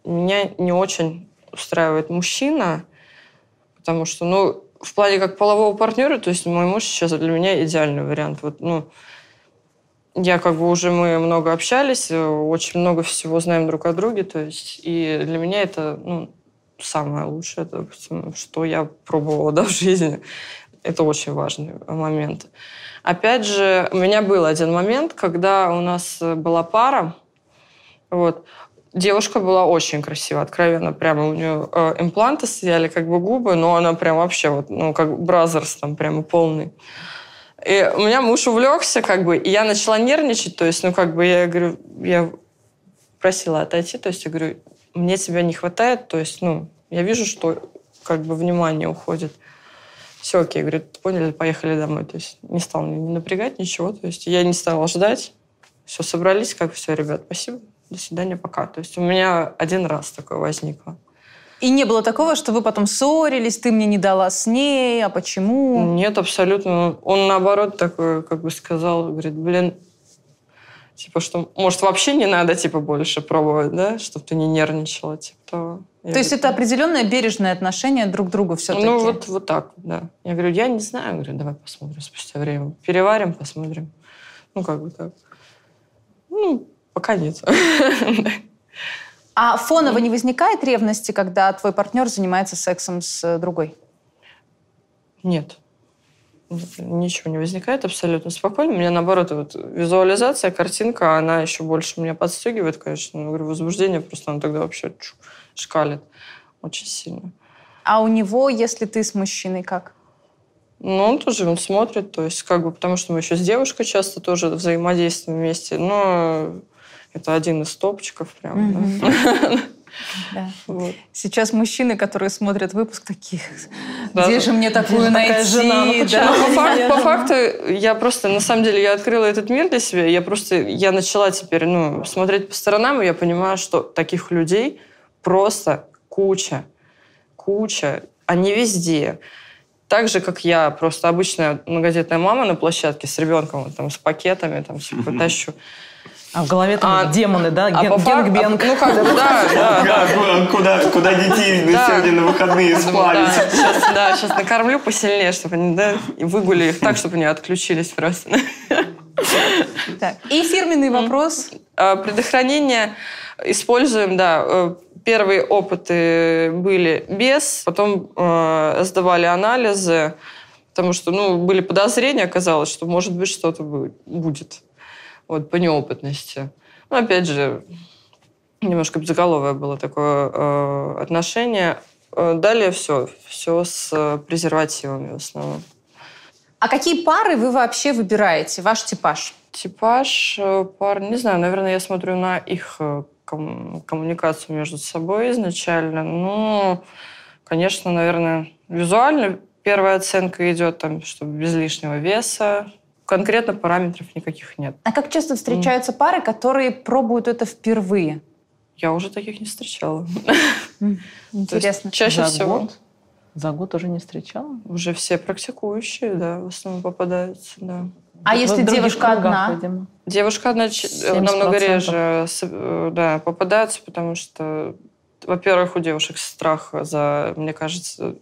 Speaker 1: меня не очень устраивает мужчина, потому что, ну, в плане как полового партнера, то есть мой муж сейчас для меня идеальный вариант. Вот, ну, я как бы уже мы много общались, э, очень много всего знаем друг о друге, то есть и для меня это ну, самое лучшее, допустим, что я пробовала да, в жизни. Это очень важный момент. Опять же, у меня был один момент, когда у нас была пара, вот, девушка была очень красивая, откровенно, прямо у нее э, импланты стояли, как бы губы, но она прям вообще вот, ну, как бразерс там прямо полный. И у меня муж увлекся, как бы, и я начала нервничать, то есть, ну, как бы, я говорю, я просила отойти, то есть, я говорю, мне тебя не хватает, то есть, ну, я вижу, что, как бы, внимание уходит. Все окей, говорит, поняли, поехали домой. То есть не стал меня не напрягать, ничего. То есть я не стала ждать. Все, собрались, как все, ребят, спасибо, до свидания, пока. То есть у меня один раз такое возникло.
Speaker 4: И не было такого, что вы потом ссорились, ты мне не дала с ней, а почему?
Speaker 1: Нет, абсолютно. Он наоборот такой, как бы сказал, говорит, блин, типа, что, может, вообще не надо, типа, больше пробовать, да, чтобы ты не нервничала, типа того. Я
Speaker 4: То есть
Speaker 1: говорю,
Speaker 4: это определенное бережное отношение друг к другу все-таки?
Speaker 1: Ну, вот, вот так, да. Я говорю, я не знаю. Говорю, давай посмотрим спустя время. Переварим, посмотрим. Ну, как бы так. Ну, пока нет.
Speaker 4: А фоново не возникает ревности, когда твой партнер занимается сексом с э, другой?
Speaker 1: Нет. Ничего не возникает абсолютно спокойно. Мне, наоборот, вот визуализация, картинка, она еще больше меня подстегивает, конечно. Я говорю, возбуждение просто оно тогда вообще шкалит очень сильно.
Speaker 4: А у него, если ты с мужчиной, как?
Speaker 1: Ну, он тоже он смотрит, то есть как бы, потому что мы еще с девушкой часто тоже взаимодействуем вместе, но это один из топчиков прям.
Speaker 4: Мгм.
Speaker 1: да.
Speaker 4: Да.
Speaker 1: Вот.
Speaker 4: Сейчас мужчины, которые смотрят выпуск, такие,
Speaker 1: Да.
Speaker 4: где же мне такую
Speaker 2: такая
Speaker 4: найти?
Speaker 2: жена? Ну?
Speaker 4: Да.
Speaker 1: Ну, по, фак-
Speaker 2: Я
Speaker 1: по факту, я просто, на самом деле, я открыла этот мир для себя, я просто, я начала теперь, ну, смотреть по сторонам, и я понимаю, что таких людей просто куча, куча, они везде. Так же, как я, просто обычная многодетная мама на площадке с ребенком, там, с пакетами, там, все тащу.
Speaker 2: А в голове там
Speaker 1: А-
Speaker 2: демоны, да?
Speaker 1: А
Speaker 2: Ген-
Speaker 1: фак-
Speaker 2: Генгбенг.
Speaker 1: а, Ну, как бы, да, да, да.
Speaker 3: Куда, куда, детей на
Speaker 1: Да.
Speaker 3: сегодня на выходные
Speaker 1: Да, сейчас, да, сейчас накормлю посильнее, чтобы они, да, и выгули их так, чтобы они отключились просто.
Speaker 4: Так. И фирменный вопрос.
Speaker 1: А, Предохранение используем, да. э, Первые опыты были без, потом э, сдавали анализы, потому что, ну, были подозрения, оказалось, что, может быть, что-то бу- будет. Вот, по неопытности. Ну, опять же, немножко безголовое было такое э, отношение. Э, Далее все, все с э, презервативами в основном.
Speaker 4: А какие пары вы вообще выбираете? Ваш типаж?
Speaker 1: Типаж э, пар, не знаю, наверное, я смотрю на их ком- коммуникацию между собой изначально. Ну, конечно, наверное, визуально первая оценка идет, там, чтобы без лишнего веса. Конкретно параметров никаких нет.
Speaker 4: А как часто встречаются пары, которые пробуют это впервые?
Speaker 1: Я уже таких не встречала.
Speaker 4: Интересно.
Speaker 1: Чаще
Speaker 2: За
Speaker 1: всего
Speaker 2: год? За год уже не встречала?
Speaker 1: уже все практикующие, да, в основном попадаются, да.
Speaker 4: А если девушка одна?
Speaker 1: Девушка одна ч-
Speaker 2: 70%.
Speaker 1: намного реже э, да, попадается, потому что, во-первых, у девушек страх за, мне кажется,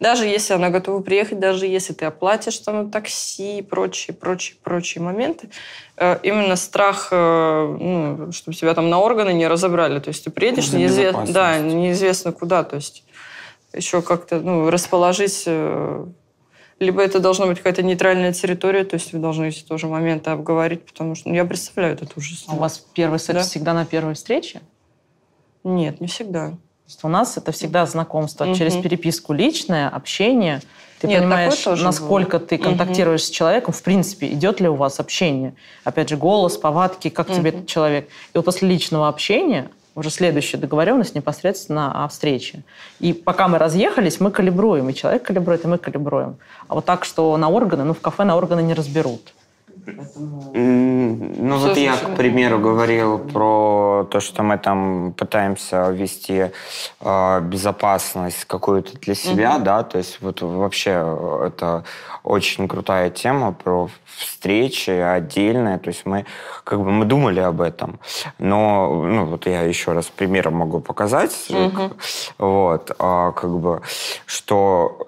Speaker 1: даже если она готова приехать, даже если ты оплатишь там такси и прочие, прочие, прочие моменты, э, именно страх, э, ну, чтобы тебя там на органы не разобрали. То есть ты приедешь, неизвестно, да, неизвестно куда. То есть еще как-то ну, расположить э, либо это должна быть какая-то нейтральная территория, то есть вы должны эти тоже моменты обговорить, потому что ну, я представляю этот ужас.
Speaker 2: А у вас первый секс
Speaker 1: Да.
Speaker 2: всегда на первой встрече?
Speaker 1: Нет, не всегда.
Speaker 2: У нас это всегда знакомство
Speaker 1: Мгм.
Speaker 2: через переписку личное, общение. Ты
Speaker 1: Нет,
Speaker 2: понимаешь, насколько
Speaker 1: было.
Speaker 2: ты контактируешь с человеком, в принципе, идет ли у вас общение. Опять же, голос, повадки, как тебе
Speaker 1: Мгм.
Speaker 2: этот человек. И вот после личного общения уже следующая договоренность непосредственно о встрече. И пока мы разъехались, мы калибруем. И человек калибрует, и мы калибруем. А вот так, что на органы, ну, в кафе на органы не разберут.
Speaker 3: Ну вот я, к примеру, говорил про то, что мы там пытаемся ввести э, безопасность какую-то для себя, да, то есть вот вообще э, это очень крутая тема про встречи отдельные, то есть мы как бы мы думали об этом, но ну вот я еще раз примером могу показать,
Speaker 1: Мгм.
Speaker 3: вот, а, как бы что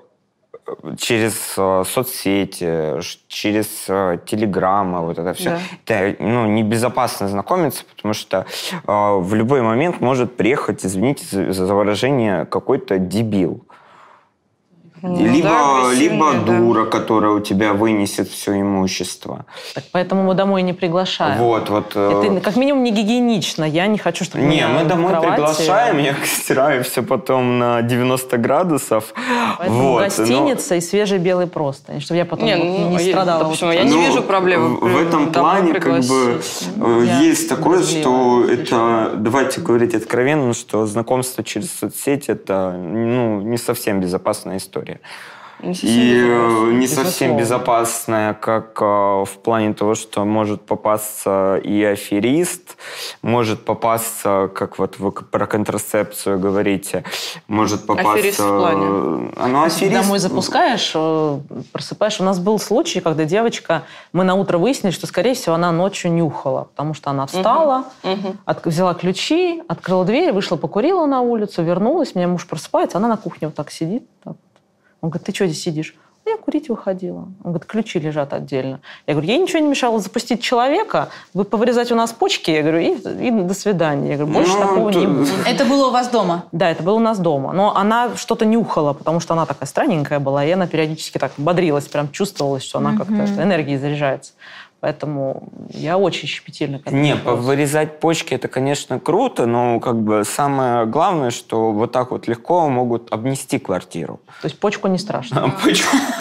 Speaker 3: через э, соцсети, через э, телеграммы, вот это все.
Speaker 1: Да.
Speaker 3: Это ну, небезопасно знакомиться, потому что э, в любой момент может приехать, извините за, за выражение, какой-то дебил.
Speaker 1: Ну,
Speaker 3: либо
Speaker 1: да,
Speaker 3: либо
Speaker 1: да.
Speaker 3: дура, которая у тебя вынесет все имущество.
Speaker 2: Так поэтому мы домой не приглашаем.
Speaker 3: Вот, вот.
Speaker 2: Это как минимум не гигиенично. Я не хочу, чтобы
Speaker 3: Не, мы домой
Speaker 2: кровати-
Speaker 3: приглашаем, я стираю все потом на 90 градусов.
Speaker 2: Поэтому
Speaker 3: вот, но-
Speaker 2: гостиница и свежий белый простынь, чтобы я потом
Speaker 1: Не, ну,
Speaker 2: не
Speaker 1: я-
Speaker 2: страдала.
Speaker 1: допустим,
Speaker 2: вот
Speaker 1: я не
Speaker 3: Ну,
Speaker 1: вижу проблемы
Speaker 3: В, в этом плане как бы э,
Speaker 2: Я
Speaker 3: есть такое,
Speaker 2: брезгливая
Speaker 3: что это, давайте говорить откровенно, что знакомство через соцсети это ну, не совсем безопасная история.
Speaker 1: Не совсем
Speaker 3: И э,
Speaker 1: безопасно.
Speaker 3: не совсем безопасная, как э, в плане того, что может попасться и аферист, может попасться, как вот вы про контрацепцию говорите, может попасться...
Speaker 1: Аферист в плане?
Speaker 3: А, Ну, аферист...
Speaker 2: Домой запускаешь, просыпаешь. У нас был случай, когда девочка, мы на утро выяснили, что, скорее всего, она ночью нюхала, потому что она встала,
Speaker 1: Мгм.
Speaker 2: от- взяла ключи, открыла дверь, вышла, покурила на улицу, вернулась, меня муж просыпается, она на кухне вот так сидит. так. Он говорит, ты что здесь сидишь? «Ну, Я курить выходила. Он говорит, ключи лежат отдельно. Я говорю, ей ничего не мешало запустить человека, вы повырезать у нас почки, я говорю, и, и до свидания. Я говорю, больше
Speaker 3: Ну,
Speaker 2: такого не
Speaker 3: то-
Speaker 2: будет.
Speaker 4: Это было у вас дома?
Speaker 2: Да, это было у нас дома. Но она что-то нюхала, потому что она такая странненькая была, и она периодически так бодрилась, прям чувствовалось, что она как-то что энергией заряжается. Поэтому я очень щепетильна к этому
Speaker 3: Не,
Speaker 2: вопросу.
Speaker 3: вырезать почки это, конечно, круто, но как бы самое главное, что вот так вот легко могут обнести квартиру.
Speaker 2: То есть почку не страшно.
Speaker 3: Почку.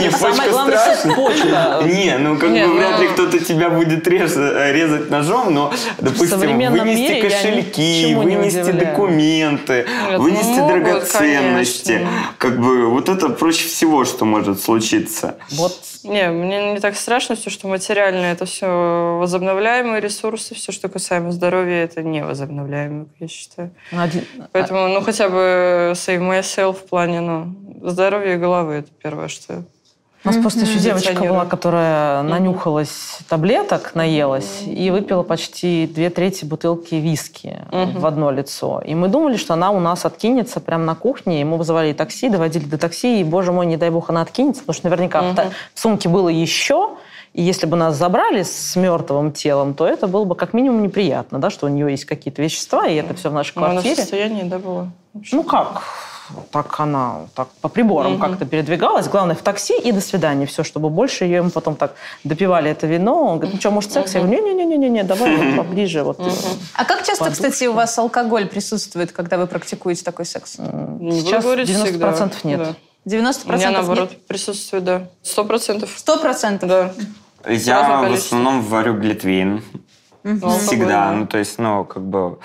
Speaker 3: Не,
Speaker 2: Самое
Speaker 3: почка
Speaker 2: главное,
Speaker 3: страшно.
Speaker 2: что почка.
Speaker 3: Не, ну как бы
Speaker 1: ну-
Speaker 3: вряд ли кто-то тебя будет реза- резать ножом, но, допустим, вынести кошельки, вынести документы,
Speaker 1: Нет,
Speaker 3: вынести драгоценности. Как бы вот это проще всего, что может случиться.
Speaker 2: Вот
Speaker 1: Не, мне не так страшно все, что материальное, это все возобновляемые ресурсы, все, что касаемо здоровья, это не возобновляемые, я считаю.
Speaker 2: один-
Speaker 1: Поэтому, ну, хотя бы save myself в плане, ну, здоровья и головы, это первое, что...
Speaker 2: У нас просто еще девочка была, которая нанюхалась таблеток, наелась и выпила почти две трети бутылки виски в одно лицо. И мы думали, что она у нас откинется прямо на кухне. И мы вызывали такси, доводили до такси, и, боже мой, не дай бог, она откинется, потому что наверняка в та-
Speaker 1: Мгм.
Speaker 2: в сумке было еще. И если бы нас забрали с мертвым телом, то это было бы как минимум неприятно, да, что у нее есть какие-то вещества, и это все в нашей
Speaker 1: Ну, она в
Speaker 2: квартире.
Speaker 1: состоянии, да, была?
Speaker 2: Ну как? Так она так по приборам
Speaker 1: Мгм.
Speaker 2: как-то передвигалась. Главное, в такси и до свидания. Все, чтобы больше ее ему потом так допивали это вино. Он говорит, ну что, может, секс? Я говорю, не-не-не-не, давай вот поближе. Вот. э,
Speaker 4: А как часто,
Speaker 2: Подушка.
Speaker 4: кстати, у вас алкоголь присутствует, когда вы практикуете такой секс?
Speaker 1: буду
Speaker 2: Сейчас
Speaker 1: говорить
Speaker 2: 90%
Speaker 1: всегда.
Speaker 2: нет.
Speaker 1: Да.
Speaker 4: 90%
Speaker 1: У меня, наоборот,
Speaker 4: нет?
Speaker 1: присутствует, да. Сто процентов.
Speaker 4: 100%?
Speaker 1: Да.
Speaker 3: Я в основном варю глитвин. Всегда.
Speaker 1: да.
Speaker 3: Ну, то есть, ну, как бы...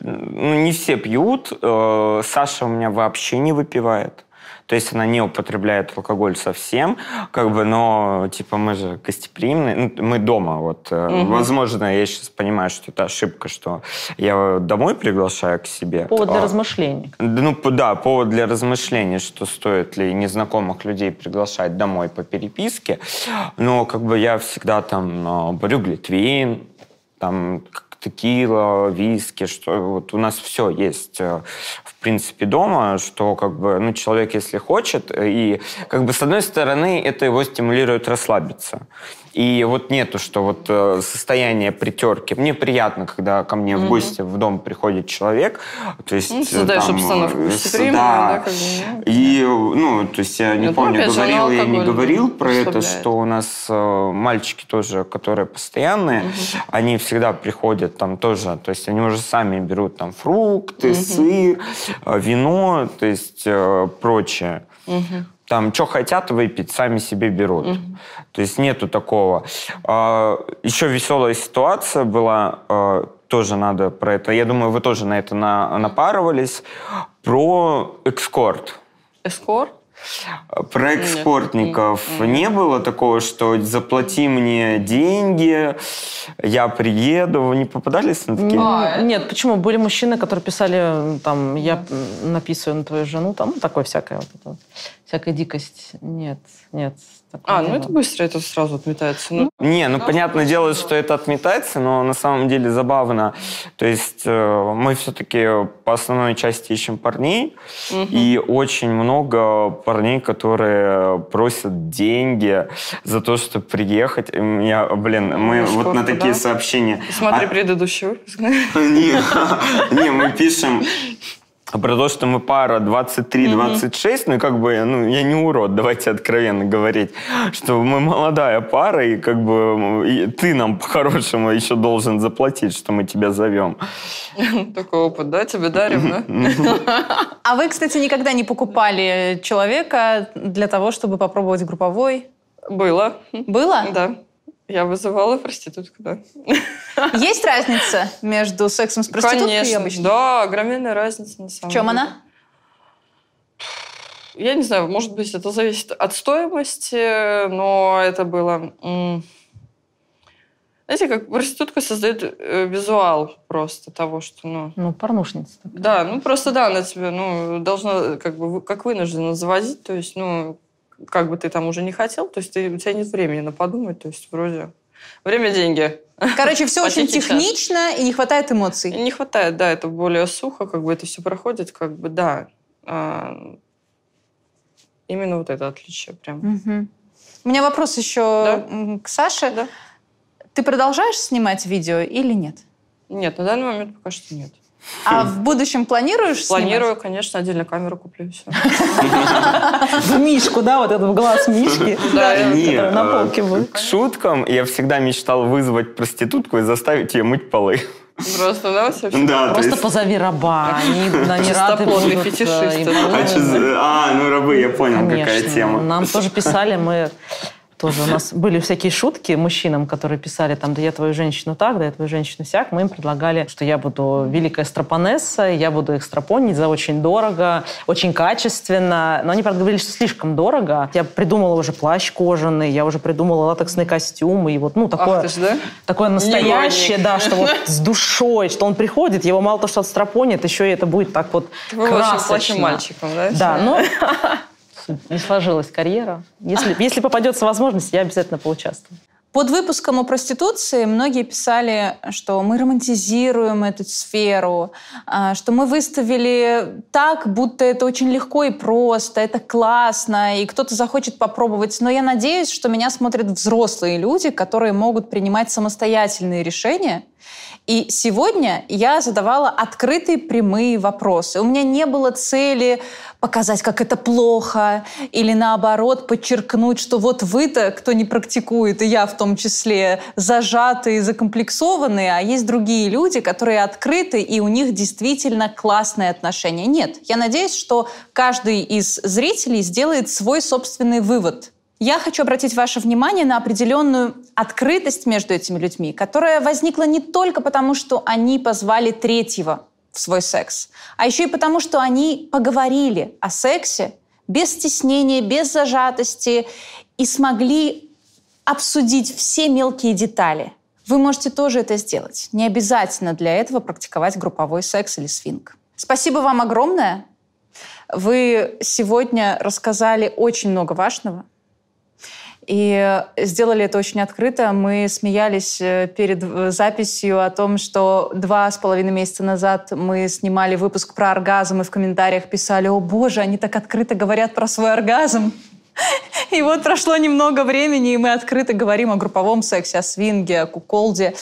Speaker 3: ну, не все пьют. Э, Саша у меня вообще не выпивает. То есть она не употребляет алкоголь совсем, как бы, но типа мы же гостеприимные, ну, мы дома, вот. Угу. Возможно, я сейчас понимаю, что это ошибка, что я домой приглашаю к себе.
Speaker 2: Повод для а, размышлений.
Speaker 3: Ну да, повод для размышлений, что стоит ли незнакомых людей приглашать домой по переписке. Но как бы я всегда там а, борю глитвин, там текила, виски, что вот у нас все есть э, в принципе дома, что как бы ну человек если хочет и как бы с одной стороны это его стимулирует расслабиться. И вот нету, что вот э, состояние притерки. Мне приятно, когда ко мне mm-hmm. в гости в дом приходит человек. То есть, ну,
Speaker 1: создаешь там, обстановку э, гостеприимную, да. да, как бы,
Speaker 3: ну, и, ну, то есть я не Нет, ну, помню, говорил я не говорил про это, что у нас э, мальчики тоже, которые постоянные, mm-hmm. они всегда приходят там тоже, то есть они уже сами берут там фрукты, mm-hmm. сыр, э, вино, то есть э, прочее. Mm-hmm там, что хотят выпить, сами себе берут. Угу. То есть нету такого. А, еще веселая ситуация была, а, тоже надо про это, я думаю, вы тоже на это на, напарывались, про экскорт.
Speaker 1: Эскорт?
Speaker 3: Про экспортников Нет. не было такого, что заплати мне деньги, я приеду. Вы не попадались на такие?
Speaker 2: А, нет, почему? Были мужчины, которые писали, там, я написываю на твою жену, там, такое всякое вот это всякая дикость. Нет, нет.
Speaker 1: А, ну это быстро, это сразу отметается. Ну,
Speaker 3: не, ну понятное дело, что это отметается, но на самом деле забавно. То есть э, мы все-таки по основной части ищем парней, угу. и очень много парней, которые просят деньги за то, чтобы приехать. Я, блин, мы ну, вот на такие да? сообщения...
Speaker 1: Смотри а... предыдущий выпуск.
Speaker 3: Не, мы пишем а про то, что мы пара 23-26, mm-hmm. ну, как бы, ну, я не урод, давайте откровенно говорить, что мы молодая пара, и как бы и ты нам по-хорошему еще должен заплатить, что мы тебя зовем.
Speaker 1: Такой опыт, да, тебе дарим,
Speaker 4: да? А вы, кстати, никогда не покупали человека для того, чтобы попробовать групповой?
Speaker 1: Было.
Speaker 4: Было?
Speaker 1: Да. Я вызывала проститутку, да.
Speaker 4: Есть разница между сексом с проституткой
Speaker 1: Конечно,
Speaker 4: и обычным?
Speaker 1: Да, огроменная разница на самом
Speaker 4: В чем
Speaker 1: деле.
Speaker 4: она?
Speaker 1: Я не знаю, может быть, это зависит от стоимости, но это было... Знаете, как проститутка создает э, визуал просто того, что, ну...
Speaker 2: Ну, порнушница.
Speaker 1: Такая. Да, ну просто да, она тебя, ну, должна как бы как вынуждена завозить, то есть, ну, как бы ты там уже не хотел, то есть ты, у тебя нет времени на подумать, то есть вроде время – деньги.
Speaker 4: Короче, все очень технично и не хватает эмоций.
Speaker 1: Не хватает, да, это более сухо, как бы это все проходит, как бы, да. А, именно вот это отличие прям.
Speaker 4: Угу. У меня вопрос еще да? к Саше. Да. Ты продолжаешь снимать видео или нет?
Speaker 1: Нет, на данный момент пока что нет.
Speaker 4: А в будущем планируешь
Speaker 1: Планирую,
Speaker 4: снимать?
Speaker 1: конечно, отдельно камеру куплю. Все.
Speaker 2: В Мишку, да, вот этот в глаз Мишки, который на полке будет.
Speaker 3: К шуткам я всегда мечтал вызвать проститутку и заставить ее мыть полы.
Speaker 1: Просто, да, все?
Speaker 3: Да,
Speaker 2: Просто есть... позови раба, они, они рады будут. Э,
Speaker 1: фетишисты.
Speaker 3: А, ну рабы, я понял, какая тема.
Speaker 2: Нам тоже писали, мы тоже у нас были всякие шутки мужчинам, которые писали там, да я твою женщину так, да я твою женщину сяк. Мы им предлагали, что я буду великая стропонесса, я буду их стропонить за очень дорого, очень качественно. Но они, правда, говорили, что слишком дорого. Я придумала уже плащ кожаный, я уже придумала латексный костюм. И вот, ну, такое,
Speaker 1: Ах, ж, да?
Speaker 2: такое настоящее, да, что вот с душой, что он приходит, его мало то, что отстропонит, еще и это будет так вот Вы красочно.
Speaker 1: мальчиком, да?
Speaker 2: Да, ну не сложилась карьера. Если, если попадется возможность, я обязательно поучаствую.
Speaker 4: Под выпуском о проституции многие писали, что мы романтизируем эту сферу, а, что мы выставили так, будто это очень легко и просто, это классно, и кто-то захочет попробовать. Но я надеюсь, что меня смотрят взрослые люди, которые могут принимать самостоятельные решения и сегодня я задавала открытые прямые вопросы. У меня не было цели показать, как это плохо, или наоборот подчеркнуть, что вот вы-то, кто не практикует, и я в том числе, зажатые, закомплексованные, а есть другие люди, которые открыты, и у них действительно классные отношения. Нет, я надеюсь, что каждый из зрителей сделает свой собственный вывод – я хочу обратить ваше внимание на определенную открытость между этими людьми, которая возникла не только потому, что они позвали третьего в свой секс, а еще и потому, что они поговорили о сексе без стеснения, без зажатости и смогли обсудить все мелкие детали. Вы можете тоже это сделать. Не обязательно для этого практиковать групповой секс или свинг. Спасибо вам огромное. Вы сегодня рассказали очень много важного. И сделали это очень открыто. Мы смеялись э, перед э, записью о том, что два с половиной месяца назад мы снимали выпуск про оргазм, и в комментариях писали, о боже, они так открыто говорят про свой оргазм. И вот прошло немного времени, и мы открыто говорим о групповом сексе, о свинге, о куколде.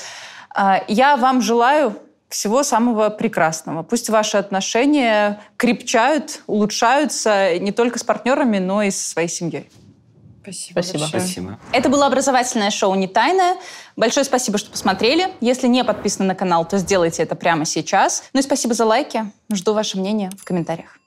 Speaker 4: А, я вам желаю всего самого прекрасного. Пусть ваши отношения крепчают, улучшаются не только с партнерами, но и со своей семьей.
Speaker 1: Спасибо.
Speaker 2: Спасибо.
Speaker 3: Спасибо.
Speaker 4: Это было образовательное шоу «Не тайное». Большое спасибо, что посмотрели. Если не подписаны на канал, то сделайте это прямо сейчас. Ну и спасибо за лайки. Жду ваше мнение в комментариях.